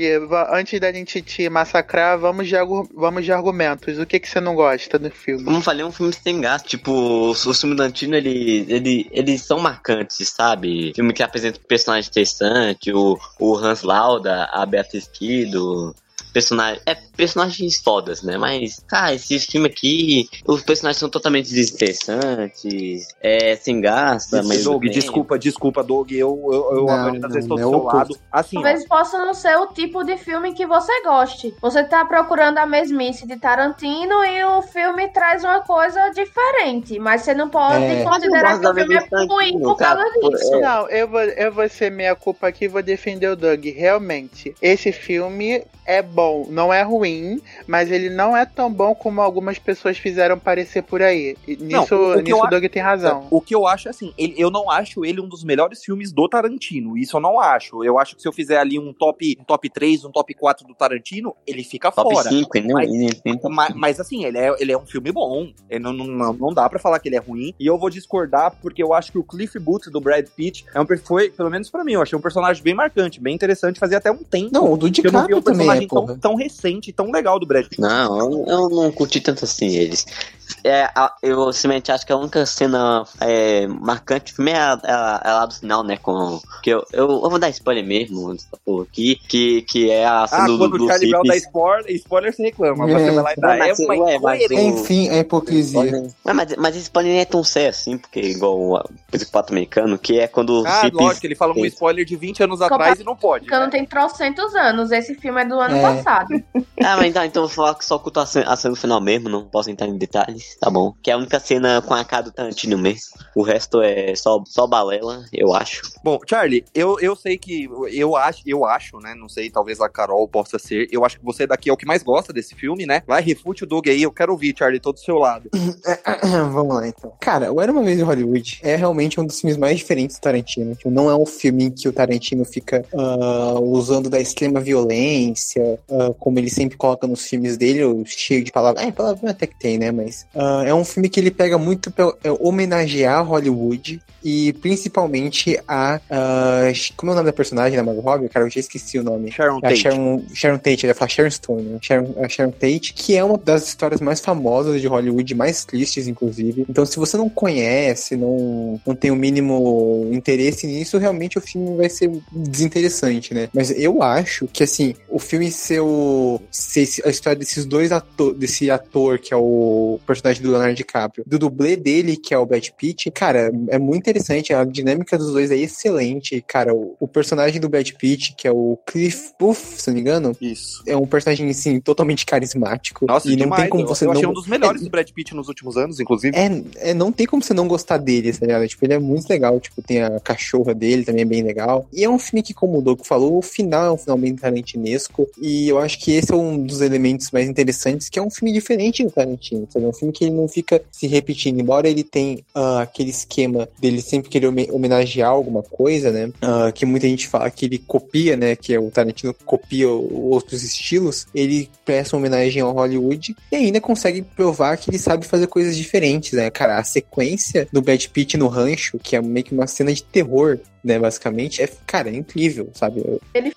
Antes da gente te massacrar, vamos de, argu- vamos de argumentos. O que, que você não gosta do filme? Como eu falei, é um filme sem gasto. Tipo, os filmes do Antino, ele, ele, eles são marcantes, sabe? Filme que apresenta um personagem interessante, o, o Hans Lauda, a Beatriz Kido. Personagem, é personagens fodas, né? Mas, cara, esse filme aqui, os personagens são totalmente desinteressantes, é sem graça, mas. Doug, desculpa, desculpa, Doug. Eu, eu, eu Não, a maioria das vezes tô do seu lado. Assim, ó, Talvez possa não ser o tipo de filme que você goste. Você tá procurando a mesmice de Tarantino e o filme traz uma coisa diferente. Mas você não pode É. considerar que o filme é ruim por causa disso. É. Não, eu vou, eu vou ser meia culpa aqui e vou defender o Doug. Realmente, esse filme é bom, não é ruim, mas ele não é tão bom como algumas pessoas fizeram parecer por aí. E Não, nisso, o que nisso o Doug tem razão. O que eu acho é assim, ele- eu não acho ele um dos melhores filmes do Tarantino. Isso eu não acho. Eu acho que se eu fizer ali um top, um top 3, um top 4 do Tarantino, ele fica Top fora. 5, entendeu? Mas- Ele tem top Mas, mas, assim, ele é, ele é um filme bom. Ele não, não, não dá pra falar que ele é ruim. E eu vou discordar porque eu acho que o Cliff Booth do Brad Pitt é um, foi, pelo menos pra mim, eu achei um personagem bem marcante, bem interessante. Fazia até um tempo Não, o do que eu não vi DiCaprio um também é, personagem porra. tão, tão recente, tão legal do Brad Pitt. Não, eu, não curti tanto assim eles. É, a- eu simplesmente acho que a única cena é, marcante do filme é a, é a- é lá do final, né? Com, que eu, eu, eu vou dar spoiler mesmo porra aqui, que, que é a cena Ah, do, quando do o Charlie Brown dá spoiler, spoiler você reclama. É. Você vai lá e dá. É Mas, uma ué, mas incoerência. Enfim, a hipocrisia. Mas, mas, mas esse spoiler nem é tão sério assim, porque igual a pato americano, que é quando o Ah, Cipis- lógico, ele fala um spoiler de 20 anos atrás e não pode. Porque não Né? tem trocentos anos. Esse filme é do ano É. passado. Ah, mas então, então eu vou falar que só ocultou a cena, a cena no final mesmo, não posso entrar em detalhes, tá bom. Que é a única cena com a cara do Tarantino mesmo. O resto é só, só balela, eu acho. Bom, Charlie, eu, eu sei que. Eu acho, eu acho, né? Não sei, talvez a Carol possa ser. Eu acho que você daqui é o que mais gosta desse filme, né? Vai, refute o Doug aí, eu quero ouvir, Charlie, todo do seu lado. Vamos lá, então. Cara, o Era Uma Vez em Hollywood é realmente um dos filmes mais diferentes do Tarantino. Tipo, não é um filme em que o Tarantino fica ah, usando da extrema violência, ah, como ele sempre coloca nos filmes dele, ou cheio de palavras. É, palavra até que tem, né? Mas ah, é um filme que ele pega muito pra é, homenagear Hollywood e principalmente a. ah, como é o nome da personagem da Margot Robbie? Cara, eu já esqueci o nome. Sharon A Tate. Sharon, Sharon Tate, ele ia falar Sharon Stone, né? Sharon, a Sharon Tate, que é uma das histórias mais famosas de Hollywood, mais tristes, inclusive. Então, se você não conhece, não, não tem o mínimo interesse nisso, realmente o filme vai ser desinteressante, né? Mas eu acho que, assim, o filme ser, esse- a história desses dois atores, desse ator, que é o, personagem do Leonardo DiCaprio, do dublê dele, que é o Brad Pitt, cara, é muito interessante. A dinâmica dos dois é excelente. Cara, o, o personagem do Brad Pitt, que é o Cliff Booth, se não me engano, Isso. é um personagem, assim, totalmente carismático. Nossa, e não demais. tem como você eu não. achei um dos melhores do Brad Pitt nos últimos anos, inclusive. É, é, não tem como você não gostar dele, tá ligado? Tipo, ele é muito legal. Tipo, tem a cachorra dele também é bem legal. E é um filme que, como o Doug falou, o final é um final bem tarantinesco. E eu acho que esse é um dos elementos mais interessantes, que é um filme diferente do Tarantino, sabe? É um filme que ele não fica se repetindo. Embora ele tenha ah, aquele esquema dele sempre querer home- homenagear alguma coisa, né? Ah, que muita gente fala que ele copia, né? Que o Tarantino copia outros estilos. Ele presta uma homenagem ao Hollywood e ainda consegue provar que ele sabe fazer coisas diferentes, né? Cara, a sequência do Brad Pitt no rancho, que é meio que uma cena de terror, né? Basicamente, é, cara, é incrível, sabe? Tem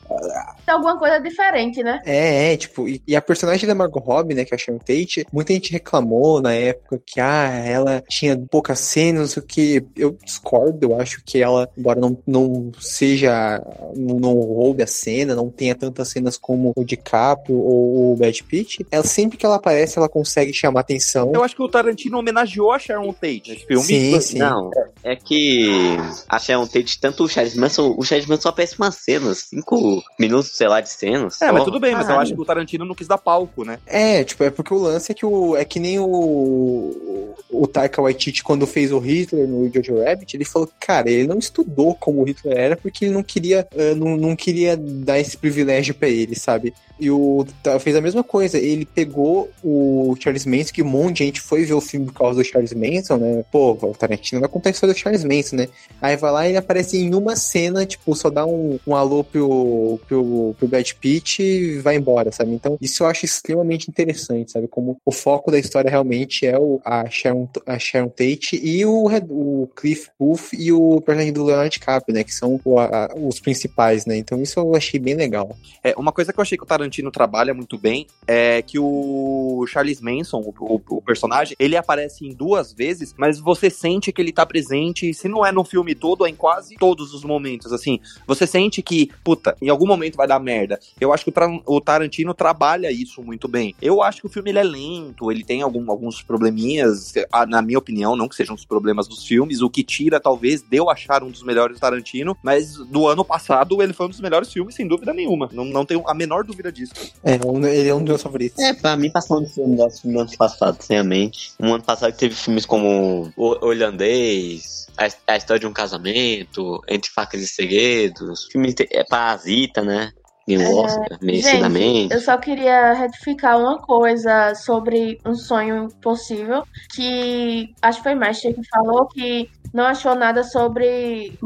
alguma coisa diferente, né? É, é, tipo, e, e a personagem da Margot Robbie, né, que é a Sharon Tate, muita gente reclamou na época que, ah, ela tinha poucas cenas, não sei o que, eu discordo, eu acho que ela, embora não, não seja, não, não roube a cena, não tenha tantas cenas como o DiCaprio ou o Brad Pitt, ela, sempre que ela aparece, ela consegue chamar atenção. Eu acho que o Tarantino homenageou a Sharon Tate nesse filme. Sim, sim. Não, é que a Sharon Tate, tanto o Charles Manson, o Charles Manson só aparece umas cenas, cinco minutos, sei lá, de cenas. É, só. mas tudo bem, mas eu acho que o Tarantino não quis dar palco, né? É, tipo, é porque o lance é que o, é que nem o, o Taika Waititi, quando fez o Hitler no Jojo Rabbit, ele falou, cara, ele não estudou como o Hitler era porque ele não queria, eh, não, não queria dar esse privilégio pra ele, sabe? E o tá, fez a mesma coisa, ele pegou o Charles Manson, que um monte de gente foi ver o filme por causa do Charles Manson, né? Pô, o Tarantino vai contar a história do Charles Manson, né? Aí vai lá e ele aparece em uma cena, tipo, só dá um, um alô pro, pro, pro Brad Pitt e vai embora, sabe? Então, isso eu acho extremamente interessante, sabe? Como o foco da história realmente é o, a, Sharon, a Sharon Tate e o, o Cliff Booth e o personagem do Leonardo DiCaprio, né? Que são o- a- os principais, né? Então, isso eu achei bem legal. É, uma coisa que eu achei que o Tarantino trabalha muito bem é que o Charles Manson, o, o- o personagem, ele aparece em duas vezes, mas você sente que ele tá presente, se não é no filme todo, é em quase todos os momentos, assim. Você sente que, puta, em algum momento vai dar merda. Eu acho que o, Tarantino trabalha isso muito bem. Eu acho que o filme ele é lento, ele tem algum- alguns probleminhas, na minha opinião, não que sejam os problemas dos filmes, o que tira, talvez, de eu achar um dos melhores do Tarantino, mas do ano passado ele foi um dos melhores filmes, sem dúvida nenhuma. Não, não tenho a menor dúvida disso. É, ele é um dos meus favoritos. É, pra mim passou um filme do no ano passado, sem a mente. Um ano passado teve filmes como O Holandês, A, a História de um Casamento, Entre Facas e Segredos, filme é Parasita, né? Ganhou É, Oscar, merecidamente. Eu só queria retificar uma coisa sobre um sonho impossível, que acho que foi Mestre que falou que não achou nada sobre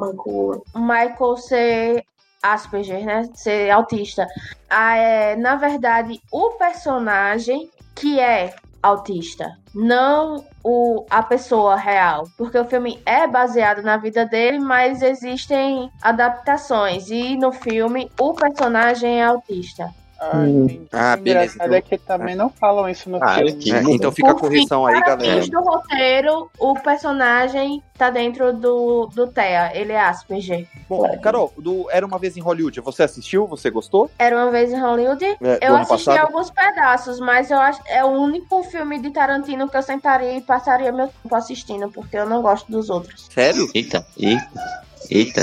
Michael ser Asperger, né? Ser autista. Ah, é, na verdade, o personagem que é autista, não o, a pessoa real. Porque o filme é baseado na vida dele, mas existem adaptações. E no filme, o personagem é autista. Ah, Hum. Ah, O engraçado beleza, é que também não falam isso no Ah, filme. aqui. É, então fica a Por correção aí, galera. do roteiro, o personagem tá dentro do, do TEA. Ele é Asperger. Bom, Carol, do Era Uma Vez em Hollywood, você assistiu? Você gostou? Era uma vez em Hollywood. É, Eu assisti passado? alguns pedaços, mas eu acho é o único filme de Tarantino que eu sentaria e passaria meu tempo assistindo, porque eu não gosto dos outros. Sério? Eita, eita, eita.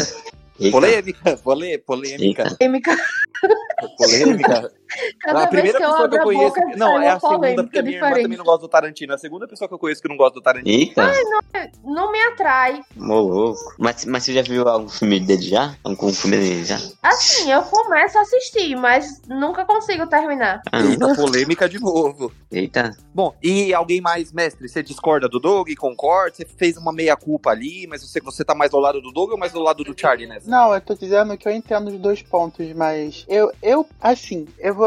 Eita. Polêmica, polê, polêmica, Eita. Polêmica. polêmica. Cada a primeira vez que eu pessoa que eu conheço. boca, não, é a segunda, porque a minha irmã também não gosta do Tarantino. É a segunda pessoa que eu conheço que não gosta do Tarantino. Eita, Não me atrai. Ô, louco. Mas, mas você já viu algum filme dele já? Algum filme dele já? Assim, eu começo a assistir, mas nunca consigo terminar. Ah, Eita, polêmica de novo. eita. Bom, e alguém mais, mestre, você discorda do Doug, concorda? Você fez uma meia-culpa ali, mas você, você tá mais do lado do Doug ou mais do lado do Charlie nessa? Não, eu tô dizendo que eu entendo os dois pontos, mas eu, eu, assim, eu vou.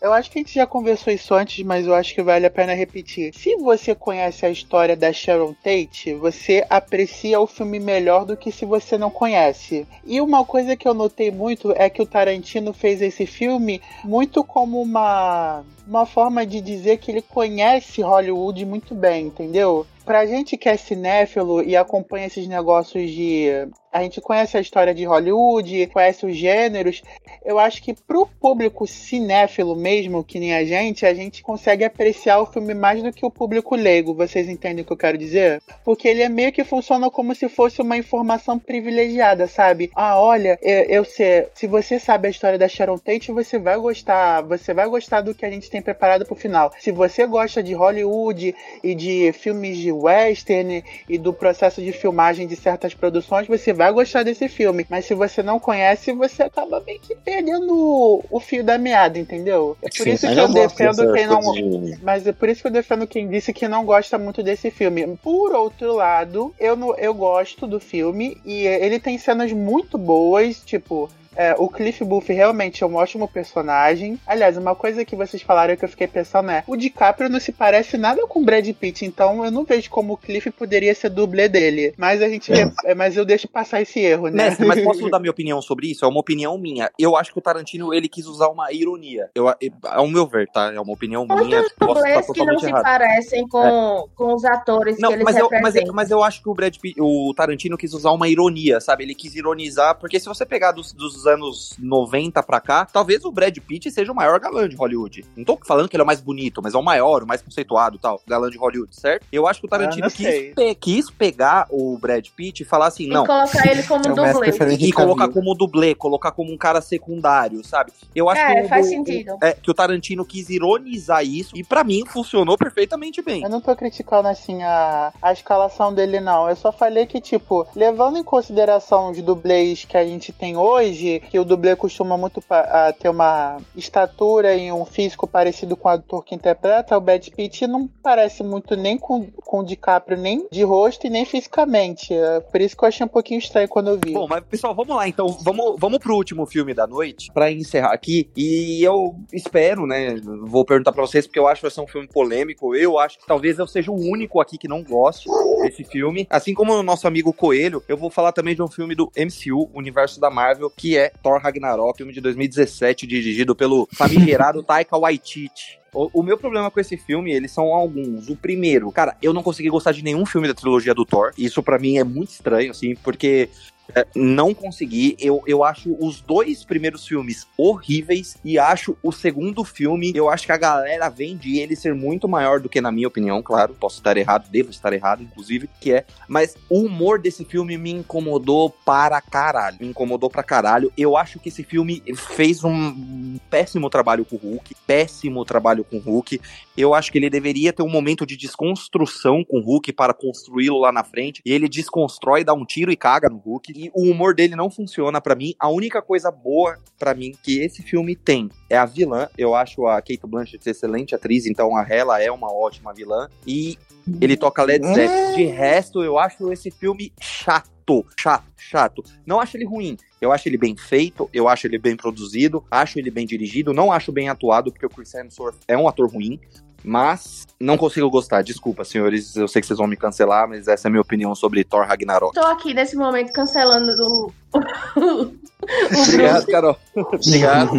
Eu acho que a gente já conversou isso antes, mas eu acho que vale a pena repetir. Se você conhece a história da Sharon Tate, você aprecia o filme melhor do que se você não conhece. E uma coisa que eu notei muito é que o Tarantino fez esse filme muito como uma. Uma forma de dizer que ele conhece Hollywood muito bem, entendeu? Pra gente que é cinéfilo e acompanha esses negócios de a gente conhece a história de Hollywood, conhece os gêneros. Eu acho que pro público cinéfilo mesmo, que nem a gente, a gente consegue apreciar o filme mais do que o público leigo. Vocês entendem o que eu quero dizer? Porque ele é meio que funciona como se fosse uma informação privilegiada, sabe? Ah, olha, eu, eu sei, se você sabe a história da Sharon Tate, você vai gostar, você vai gostar do que a gente tem preparado pro final. Se você gosta de Hollywood e de filmes de western e do processo de filmagem de certas produções, você vai gostar desse filme. Mas se você não conhece, você acaba meio que perdendo o, fio da meada, entendeu? É por Sim, isso que eu eu defendo quem não. de- Mas é por isso que eu defendo quem disse que não gosta muito desse filme. Por outro lado, eu, não- eu gosto do filme e ele tem cenas muito boas, tipo. É, o Cliff Booth realmente é um ótimo personagem. Aliás, uma coisa que vocês falaram que eu fiquei pensando é: o DiCaprio não se parece nada com o Brad Pitt, então eu não vejo como o Cliff poderia ser dublê dele. Mas a gente, é, mas eu deixo passar esse erro, né? Mestre, mas posso dar minha opinião sobre isso? É uma opinião minha. Eu acho que o Tarantino, ele quis usar uma ironia. Eu, ao meu ver, tá? É uma opinião minha. Muitos Posso estar dublês que não se errado. parecem com, com os atores Não, que eles mas eu, mas, eu, representam. mas eu acho que o Brad Pitt, o Tarantino quis usar uma ironia, sabe? Ele quis ironizar, porque se você pegar dos, dos anos 90 pra cá, talvez o Brad Pitt seja o maior galã de Hollywood. Não tô falando que ele é o mais bonito, mas é o maior, o mais conceituado e tal, galã de Hollywood, certo? Eu acho que o Tarantino Ah, quis, pe- quis pegar o Brad Pitt e falar assim, E não, colocar ele como É dublê. e colocar como dublê, colocar como um cara secundário, sabe? Eu acho É, que o- faz o- sentido. é, que o Tarantino quis ironizar isso e pra mim funcionou perfeitamente bem. Eu não tô criticando assim a, a escalação dele, não. Eu só falei que, tipo, levando em consideração os dublês que a gente tem hoje, que o dublê costuma muito a ter uma estatura e um físico parecido com o ator que interpreta, o Brad Pitt não parece muito nem com, com o DiCaprio, nem de rosto e nem fisicamente. É por isso que eu achei um pouquinho estranho quando eu vi. Bom, mas pessoal, vamos lá então. Vamos, vamos pro último filme da noite pra encerrar aqui. E eu espero, né? Vou perguntar pra vocês porque eu acho que vai ser um filme polêmico. Eu acho que talvez eu seja o único aqui que não goste desse filme. Assim como o nosso amigo Coelho, eu vou falar também de um filme do MCU, Universo da Marvel, que é Thor Ragnarok, filme de 2017, dirigido pelo famigerado Taika Waititi. O, o meu problema com esse filme, eles são alguns. O primeiro, cara, eu não consegui gostar de nenhum filme da trilogia do Thor. Isso pra mim é muito estranho, assim, porque é, não consegui. Eu, eu acho os dois primeiros filmes horríveis e acho o segundo filme, eu acho que a galera vende ele ser muito maior do que na minha opinião, claro. Posso estar errado, devo estar errado, inclusive, que é. Mas o humor desse filme me incomodou para caralho. Me incomodou pra caralho. Eu acho que esse filme fez um péssimo trabalho com o Hulk. Péssimo trabalho com o Hulk. Eu acho que ele deveria ter um momento de desconstrução com o Hulk para construí-lo lá na frente. E ele desconstrói, dá um tiro e caga no Hulk. E o humor dele não funciona pra mim. A única coisa boa pra mim que esse filme tem é a vilã. Eu acho a Kate Blanchett excelente atriz, então a Hela é uma ótima vilã. E ele toca Led Zeppelin. De resto, eu acho esse filme chato. Chato, chato. Não acho ele ruim. Eu acho ele bem feito, eu acho ele bem produzido, acho ele bem dirigido, não acho bem atuado, porque o Chris Hemsworth é um ator ruim, mas não consigo gostar. Desculpa, senhores, eu sei que vocês vão me cancelar, mas essa é a minha opinião sobre Thor Ragnarok. Tô aqui nesse momento cancelando o. o Obrigado, Carol. Obrigado.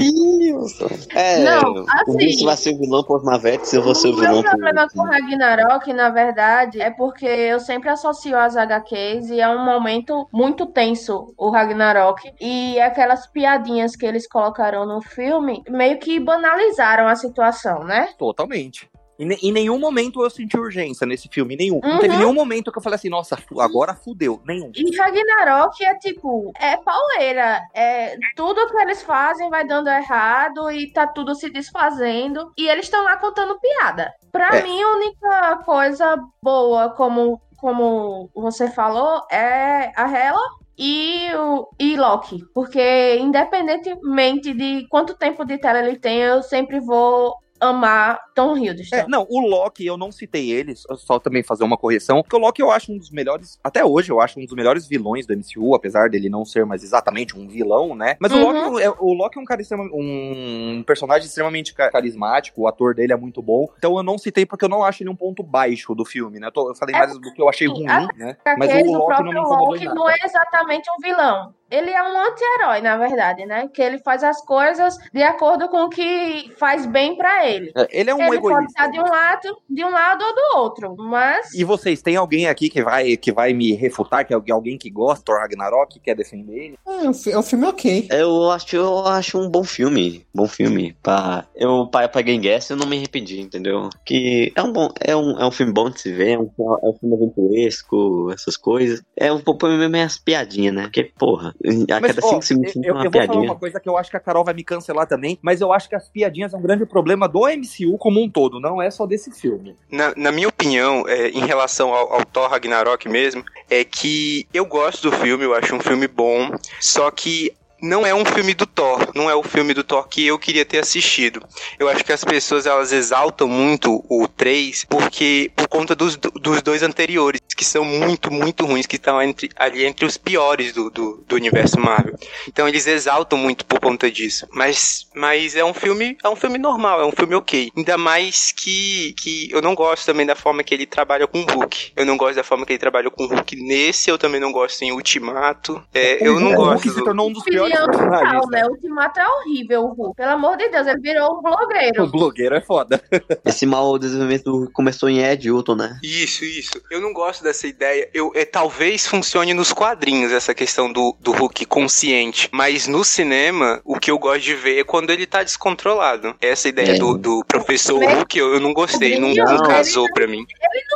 É, Não, o assim- Bruce vai ser o vilão por Mavetes, eu vou ser o O meu vilão por. problema com Ragnarok, na verdade, é porque eu sempre associo as HQs e é um momento muito tenso o Ragnarok. E aquelas piadinhas que eles colocaram no filme meio que banalizaram a situação, né? Totalmente. Em, ne- em nenhum momento eu senti urgência nesse filme, nenhum. Não teve Uhum. nenhum momento que eu falei assim, nossa, agora fudeu. Nenhum. E Ragnarok é tipo, é pauleira. É, tudo que eles fazem vai dando errado e tá tudo se desfazendo. E eles estão lá contando piada. Pra É. mim, a única coisa boa, como, como você falou, é a Hela e o e Loki. Porque independentemente de quanto tempo de tela ele tem, eu sempre vou amar Tom Hiddleston. É, não, o Loki, eu não citei ele, só- também fazer uma correção, porque o Loki eu acho um dos melhores, até hoje eu acho um dos melhores vilões do MCU, apesar dele não ser mais exatamente um vilão, né? Mas Uhum. o, Loki, é, o Loki é um cara extrema- um personagem extremamente ca- carismático, o ator dele é muito bom, então eu não citei porque eu não acho ele um ponto baixo do filme, né? Eu, tô- eu falei É, mais do que eu achei ruim, né? Mas o o Loki não me incomodou Loki nada. não é exatamente um vilão. Ele é um anti-herói, na verdade, né? Que ele faz as coisas de acordo com o que faz bem pra ele. Ele é um ele pode egoísta. estar de um lado, de um lado ou do outro, mas E vocês, tem alguém aqui que vai, que vai me refutar, que é alguém que gosta do Ragnarok, que quer defender ele? É, um fi- é um filme ok. Eu acho, eu acho um bom filme. Bom filme. Pra, eu pra, pra Game Guess eu não me arrependi, entendeu? Que é um bom. É um, é um filme bom de se ver, é um, é um filme aventuresco, essas coisas. É um pouco meio as piadinhas, né? Porque, porra, a Mas, cada ó, cinco segundos eu, eu uma vou falar piadinha. uma coisa que eu acho que a Carol vai me cancelar também, mas eu acho que as piadinhas é um grande problema do MCU como um todo, não é só desse filme. Na, na minha opinião, é, em relação ao, ao Thor Ragnarok mesmo, é que eu gosto do filme, eu acho um filme bom, só que não é um filme do Thor, não é o filme do Thor que eu queria ter assistido. Eu acho que as pessoas elas exaltam muito o 3 porque por conta dos, dos dois anteriores, que são muito, muito ruins, que estão entre, ali entre os piores do, do, do universo Marvel. Então eles exaltam muito por conta disso. Mas, mas é um filme, é um filme normal, é um filme ok. Ainda mais que, que eu não gosto também da forma que ele trabalha com o Hulk. Eu não gosto da forma que ele trabalha com o Hulk nesse, eu também não gosto em Ultimato. É, eu não o gosto. Hulk se do- tornou um dos piores Filhão personagens. total, né? O Ultimato é horrível, o Hulk. Pelo amor de Deus, ele virou um blogueiro. O blogueiro é foda. Esse mau desenvolvimento começou em Ed Ulton, né? Isso, isso. Eu não gosto dessa ideia. Eu, é, talvez funcione nos quadrinhos essa questão do, do Hulk consciente. Mas no cinema, o que eu gosto de ver é quando ele tá descontrolado. Essa ideia É. do, do professor Mas- Hulk, eu, eu não gostei. Não, Não, ele- casou pra mim.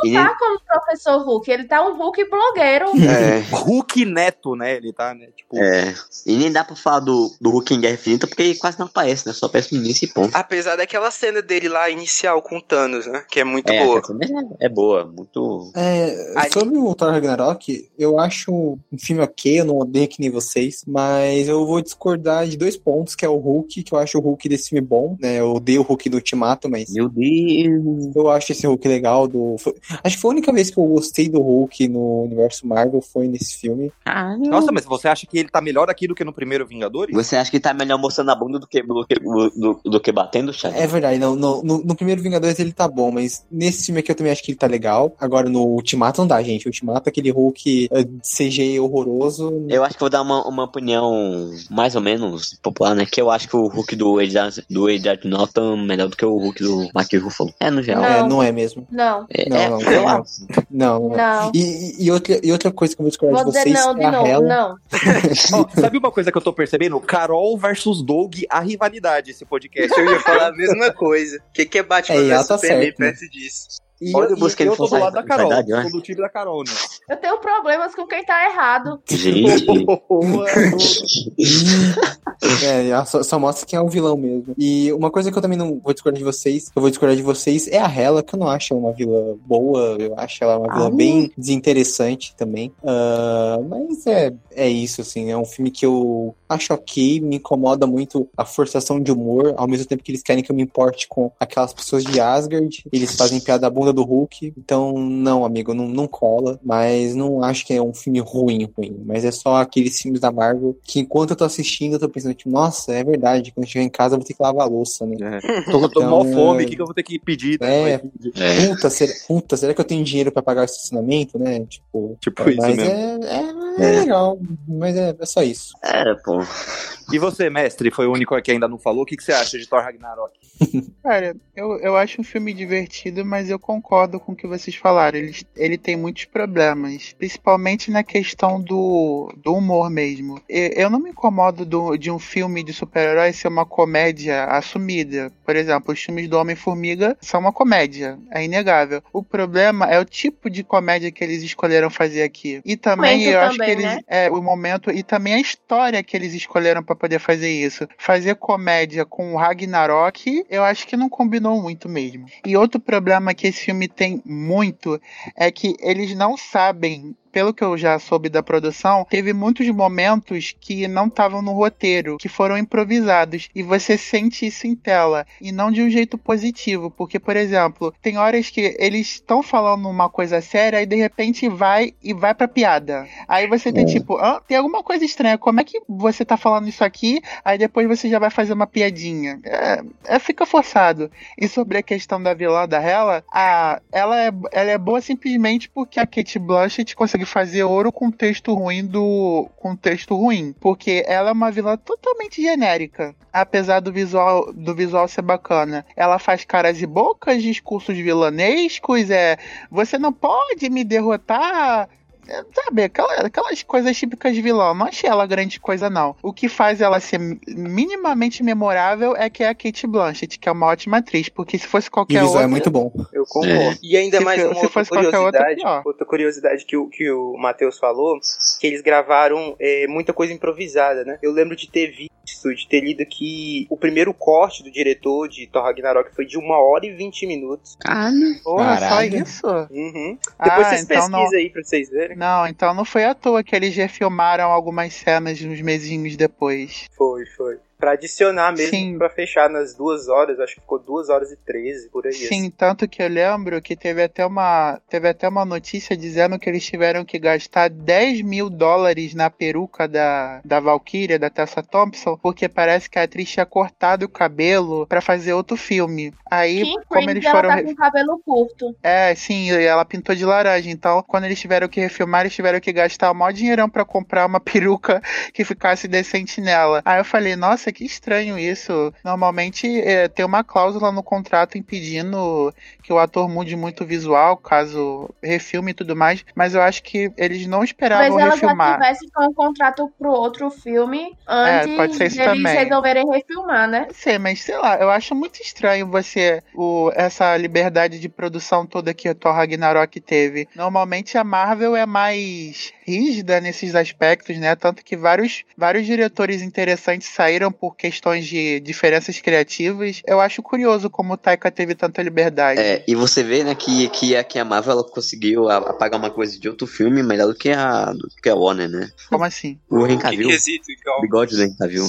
E Não tá como professor Hulk, ele tá um Hulk blogueiro. É, Hulk Neto, né? Ele tá, né? Tipo, é. E nem dá pra falar do, do Hulk em Guerra Infinita porque ele quase não aparece, né? Só aparece no início e ponto. Apesar daquela cena dele lá inicial com o Thanos, né? Que é muito É, boa. é, é boa, muito. É, Ali- sobre o Thor Ragnarok, eu acho um filme ok, eu não odeio que nem vocês, mas eu vou discordar de dois pontos, que é o Hulk, que eu acho o Hulk desse filme bom, né? Eu odeio o Hulk do Ultimato, mas Meu Deus. eu acho esse Hulk legal. Do... foi- Acho que foi a única vez que eu gostei do Hulk no universo Marvel foi nesse filme. Nossa, mas você acha que ele tá melhor aqui do que no primeiro Vingadores? Você acha que tá melhor mostrando a bunda do que, do que, do, do que batendo, Chad? É verdade, não, no, no, no primeiro Vingadores ele tá bom, mas nesse filme aqui eu também acho que ele tá legal. Agora no Ultimato não dá, gente. O Ultimato, aquele Hulk eh, CG horroroso. Eu acho que vou dar uma, uma opinião mais ou menos popular, né? Que eu acho que o Hulk do Edward, do Norton é melhor do que o Hulk do Mark Ruffalo. É, no geral. É, Não. não é mesmo. Não, É, Não, é, não, eu não. acho. Não, não. é. não. E, e- outra, e outra coisa que eu vou discordar Vou de dizer vocês não de é a novo, não. Sabe uma coisa que eu tô percebendo? Carol versus Doug, a rivalidade esse podcast. Eu ia falar a mesma coisa. O que, que é Batman É, vs tá Superman né? perto disso? E Olha eu, busca e ele eu tô do lado da Carol. verdade, né? Sou do time da Carol, né? Eu tenho problemas com quem tá errado. Gente. É, só, só mostra quem é o vilão mesmo. E uma coisa que eu também não vou discordar de vocês, eu vou discordar de vocês, é a Hela, que eu não acho ela uma vilã boa, eu acho ela uma vilã Ah. bem desinteressante também. Ah, mas é, é isso, assim, é um filme que eu acho ok, me incomoda muito a forçação de humor, ao mesmo tempo que eles querem que eu me importe com aquelas pessoas de Asgard, eles fazem piada da bunda do Hulk, então não, amigo, não, não cola, mas não acho que é um filme ruim, ruim, mas é só aqueles filmes da Marvel que enquanto eu tô assistindo, eu tô pensando, tipo, nossa, é verdade, quando eu chegar em casa eu vou ter que lavar a louça, né? Tô, tô Então, mó fome, é- o que, que eu vou ter que pedir? É. É. Puta, será, puta, será que eu tenho dinheiro pra pagar o estacionamento, né? Tipo, Tipo isso mas mesmo. é, é, é legal, mas é, é só isso. É, pô. E você, mestre, foi o único que ainda não falou. O que, que você acha de Thor Ragnarok? Cara, eu, eu acho um filme divertido, mas eu concordo com o que vocês falaram. Ele, ele tem muitos problemas, principalmente na questão do, do humor mesmo. E- Eu não me incomodo do- de um filme de super-herói ser uma comédia assumida. Por exemplo, os filmes do Homem-Formiga são uma comédia, é inegável. O problema é o tipo de comédia que eles escolheram fazer aqui. E também eu acho também, que eles. né? É, o momento e também a história que eles escolheram pra poder fazer isso. Fazer comédia com o Ragnarok, eu acho que não combinou muito mesmo. E outro problema que esse filme tem muito é que eles não sabem. Pelo que eu já soube da produção, teve muitos momentos que não estavam no roteiro, que foram improvisados, e você sente isso em tela, e não de um jeito positivo, porque, por exemplo, tem horas que eles estão falando uma coisa séria e de repente vai e vai pra piada. Aí você tem tipo, ah, tem alguma coisa estranha, como é que você tá falando isso aqui, aí depois você já vai fazer uma piadinha. É, é, fica forçado. E sobre a questão da vilã da Hela, a, ela, é, ela é boa simplesmente porque a Kate Blanchett consegue fazer ouro com texto ruim do com texto ruim, porque ela é uma vilã totalmente genérica, apesar do visual do visual ser bacana. Ela faz caras e bocas, discursos vilanescos, é, você não pode me derrotar Sabe, aquelas, aquelas coisas típicas de vilão. Não achei ela grande coisa, não. O que faz ela ser minimamente memorável é que é a Kate Blanchett, que é uma ótima atriz. Porque se fosse o qualquer visual outra. é muito bom. Eu concordo. E ainda Se mais for- uma se outra fosse qualquer outra, curiosidade, pior. outra curiosidade que o, que o Matheus falou, que eles gravaram é, muita coisa improvisada, né? Eu lembro de ter visto, de ter lido que o primeiro corte do diretor de Thor Ragnarok foi de uma hora e vinte minutos. Caralho. Porra, só isso? Uhum. Depois Ah, vocês então pesquisam não- aí pra vocês verem. Não, então não foi à toa que eles refilmaram algumas cenas uns mesinhos depois. Foi, foi. Pra adicionar mesmo, pra fechar nas duas horas, acho que ficou duas horas e treze, por aí. Sim, tanto que eu lembro que teve até uma teve até uma notícia dizendo que eles tiveram que gastar 10 mil dólares na peruca da, da Valkyria, da Tessa Thompson, porque parece que a atriz tinha cortado o cabelo pra fazer outro filme. Aí, King como eles ela foram tá re- com cabelo curto. É, sim, e ela pintou de laranja. Então, quando eles tiveram que refilmar, eles tiveram que gastar o maior dinheirão pra comprar uma peruca que ficasse decente nela. Aí eu falei, nossa, que estranho isso. Normalmente é, tem uma cláusula no contrato impedindo que o ator mude muito o visual, caso refilme e tudo mais. Mas eu acho que eles não esperavam ela já refilmar. tivesse com um contrato pro outro filme antes É, pode ser isso deles também. resolverem refilmar, né? Sei, mas sei lá, eu acho muito estranho você, o, essa liberdade de produção toda que o Thor Ragnarok teve. Normalmente a Marvel é mais rígida nesses aspectos, né? Tanto que vários, vários diretores interessantes saíram por questões de diferenças criativas. Eu acho curioso como o Taika teve tanta liberdade. É, e você vê, né, que, que, a- que a Marvel ela conseguiu apagar uma coisa de outro filme melhor do que a, do que a Warner, né? Como assim? O Henry Cavill, o bigode do Henry Cavill.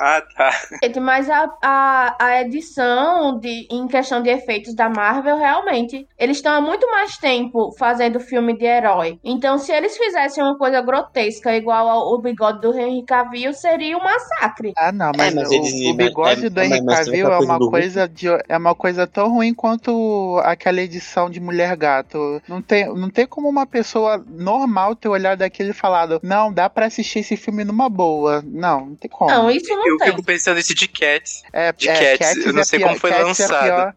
Ah, tá. Gente, Mas a, a, a edição de, em questão de efeitos da Marvel, realmente, eles estão há muito mais tempo fazendo filme de herói. Então, se eles fizessem uma coisa grotesca igual ao, o bigode do Henry Cavill, seria um massacre. Ah, não, mas, mas o, eles- o bigode é- do é- Henry Cavill é uma coisa de, é uma coisa tão ruim quanto aquela edição de Mulher Gato. Não tem, não tem como uma pessoa normal ter olhado aquilo e falado, não, dá pra assistir esse filme numa boa. Não, não tem como. Não, isso não Eu tem. fico pensando nesse de Cats. é, de Cats, eu não sei como foi Cats É lançado. pior,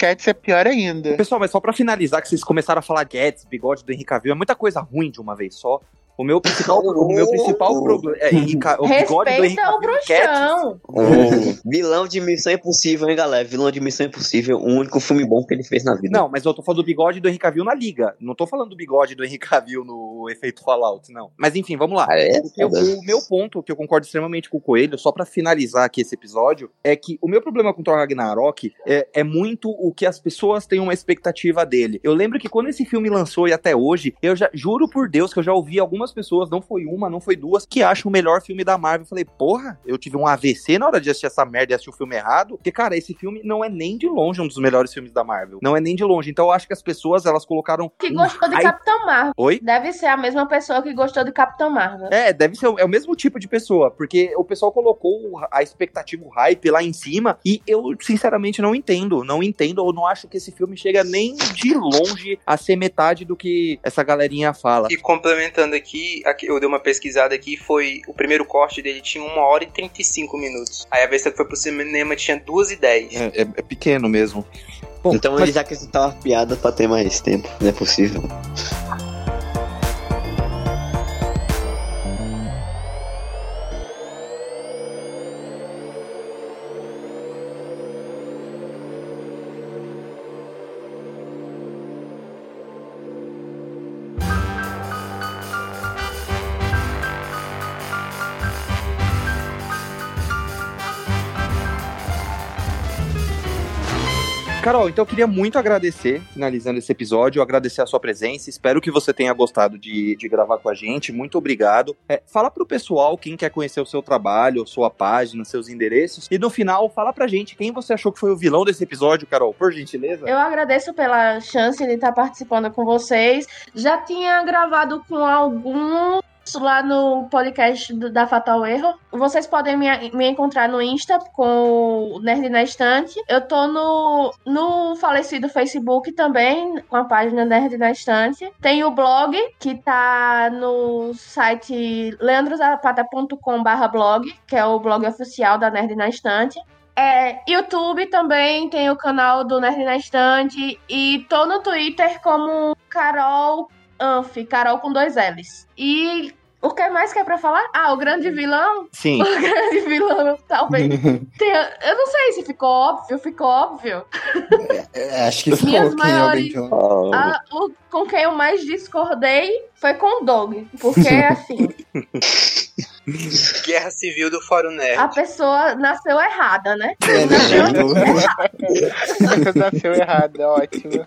Cats é pior ainda. Pessoal, mas só pra finalizar, que vocês começaram a falar Gats, bigode do Henry Cavill, é muita coisa ruim de uma vez só. O meu principal, o meu principal problema é o bigode do Respeita o Cats. bruxão. O vilão de Missão Impossível, hein, galera? Vilão de Missão Impossível, o único filme bom que ele fez na vida. Não, mas eu tô falando do bigode do Henry Cavill na liga. Não tô falando do bigode do Henry Cavill no efeito Fallout, não. Mas enfim, vamos lá. Ah, é? Eu- o meu ponto, que eu concordo extremamente com o Coelho, só pra finalizar aqui esse episódio, é que o meu problema com o Thor Ragnarok é, é muito o que as pessoas têm uma expectativa dele. Eu lembro que quando esse filme lançou e até hoje, eu já juro por Deus que eu já ouvi algumas pessoas, não foi uma, não foi duas, que acham o melhor filme da Marvel. Eu falei, porra, eu tive um AVC na hora de assistir essa merda e assistir o filme errado. Porque, cara, esse filme não é nem de longe um dos melhores filmes da Marvel. Não é nem de longe. Então eu acho que as pessoas, elas colocaram. Que um gostou de hype- Capitão Marvel. Oi? Deve ser a mesma pessoa que gostou de Capitão Marvel. É, deve ser o, é o mesmo tipo de pessoa, porque o pessoal colocou a expectativa, o hype lá em cima, e eu, sinceramente, não entendo. Não entendo, ou não acho que esse filme chega nem de longe a ser metade do que essa galerinha fala. E complementando aqui, aqui, eu dei uma pesquisada aqui, foi o primeiro corte dele tinha 1 hora e 35 minutos. Aí a versão que foi pro cinema tinha 2 e 10. É, é- é pequeno mesmo. Bom, então mas- eles acrescentaram a piada pra ter mais tempo, não é possível. Carol, então eu queria muito agradecer, finalizando esse episódio, agradecer a sua presença. Espero que você tenha gostado de, de gravar com a gente. Muito obrigado. É, fala pro pessoal quem quer conhecer o seu trabalho, sua página, seus endereços. E no final, fala pra gente quem você achou que foi o vilão desse episódio, Carol, por gentileza. Eu agradeço pela chance de estar participando com vocês. Já tinha gravado com alguns lá no podcast do- da Fatal Erro. Vocês podem me, me encontrar no Insta com o Nerd na Estante. Eu tô no, no falecido Facebook também, com a página Nerd na Estante. Tem o blog, que tá no site leandrozapata.com.br blog, que é o blog oficial da Nerd na Estante. É, YouTube também tem o canal do Nerd na Estante. E tô no Twitter como Carol Anf, Carol com dois L's. E o que mais que é pra falar? Ah, o grande vilão? Sim. O grande vilão, talvez. tenha- eu não sei se ficou óbvio, ficou óbvio. É, acho que ficou Minhas quem é o maiores- grande vilão. Ah, o, com quem eu mais discordei foi com o Doug. Porque, assim, Guerra Civil do Fórum Nerd. a pessoa nasceu errada, né? É, Nasceu né? Nasceu errado, é ótimo.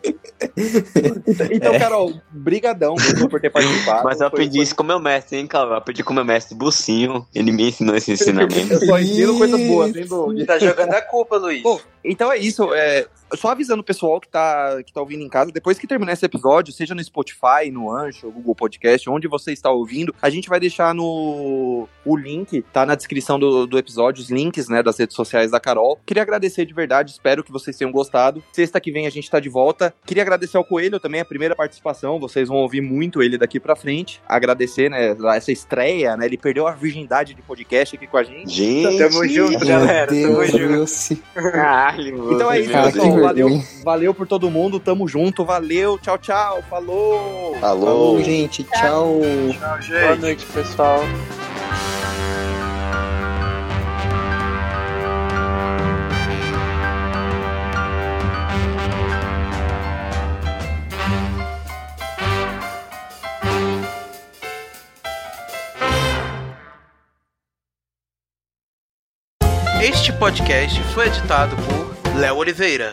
Então, Carol, brigadão por ter participado. Mas eu Foi- aprendi isso com meu mestre, hein, cara? Eu aprendi com meu mestre Bucinho. Ele me ensinou esse ensinamento. Eu só ensino coisas boas, hein, Doug? Tá jogando a culpa, Luiz. Bom, então é isso. É, só avisando o pessoal que tá, que tá ouvindo em casa, depois que terminar esse episódio, seja no Spotify, no Ancho, Google Podcast, onde você está ouvindo, a gente vai deixar no o link, tá na descrição do, do episódio, os links, né, das redes sociais da Carol. Queria agradecer de verdade, espero que vocês tenham gostado. Sexta que vem a gente tá de volta. Queria agradecer ao Coelho também, a primeira participação, vocês vão ouvir muito ele daqui pra frente. Agradecer, né, essa estreia, né, ele perdeu a virgindade de podcast aqui com a gente. Gente, Tamo junto, galera. Tamo junto. caralho. Então é isso, pessoal. Valeu, vergonha. valeu por todo mundo. Tamo junto. Valeu. Tchau, tchau. Falou. Alô. Falou, gente. Tchau. Tchau, Boa gente. noite, pessoal. Este podcast foi editado por Léo Oliveira.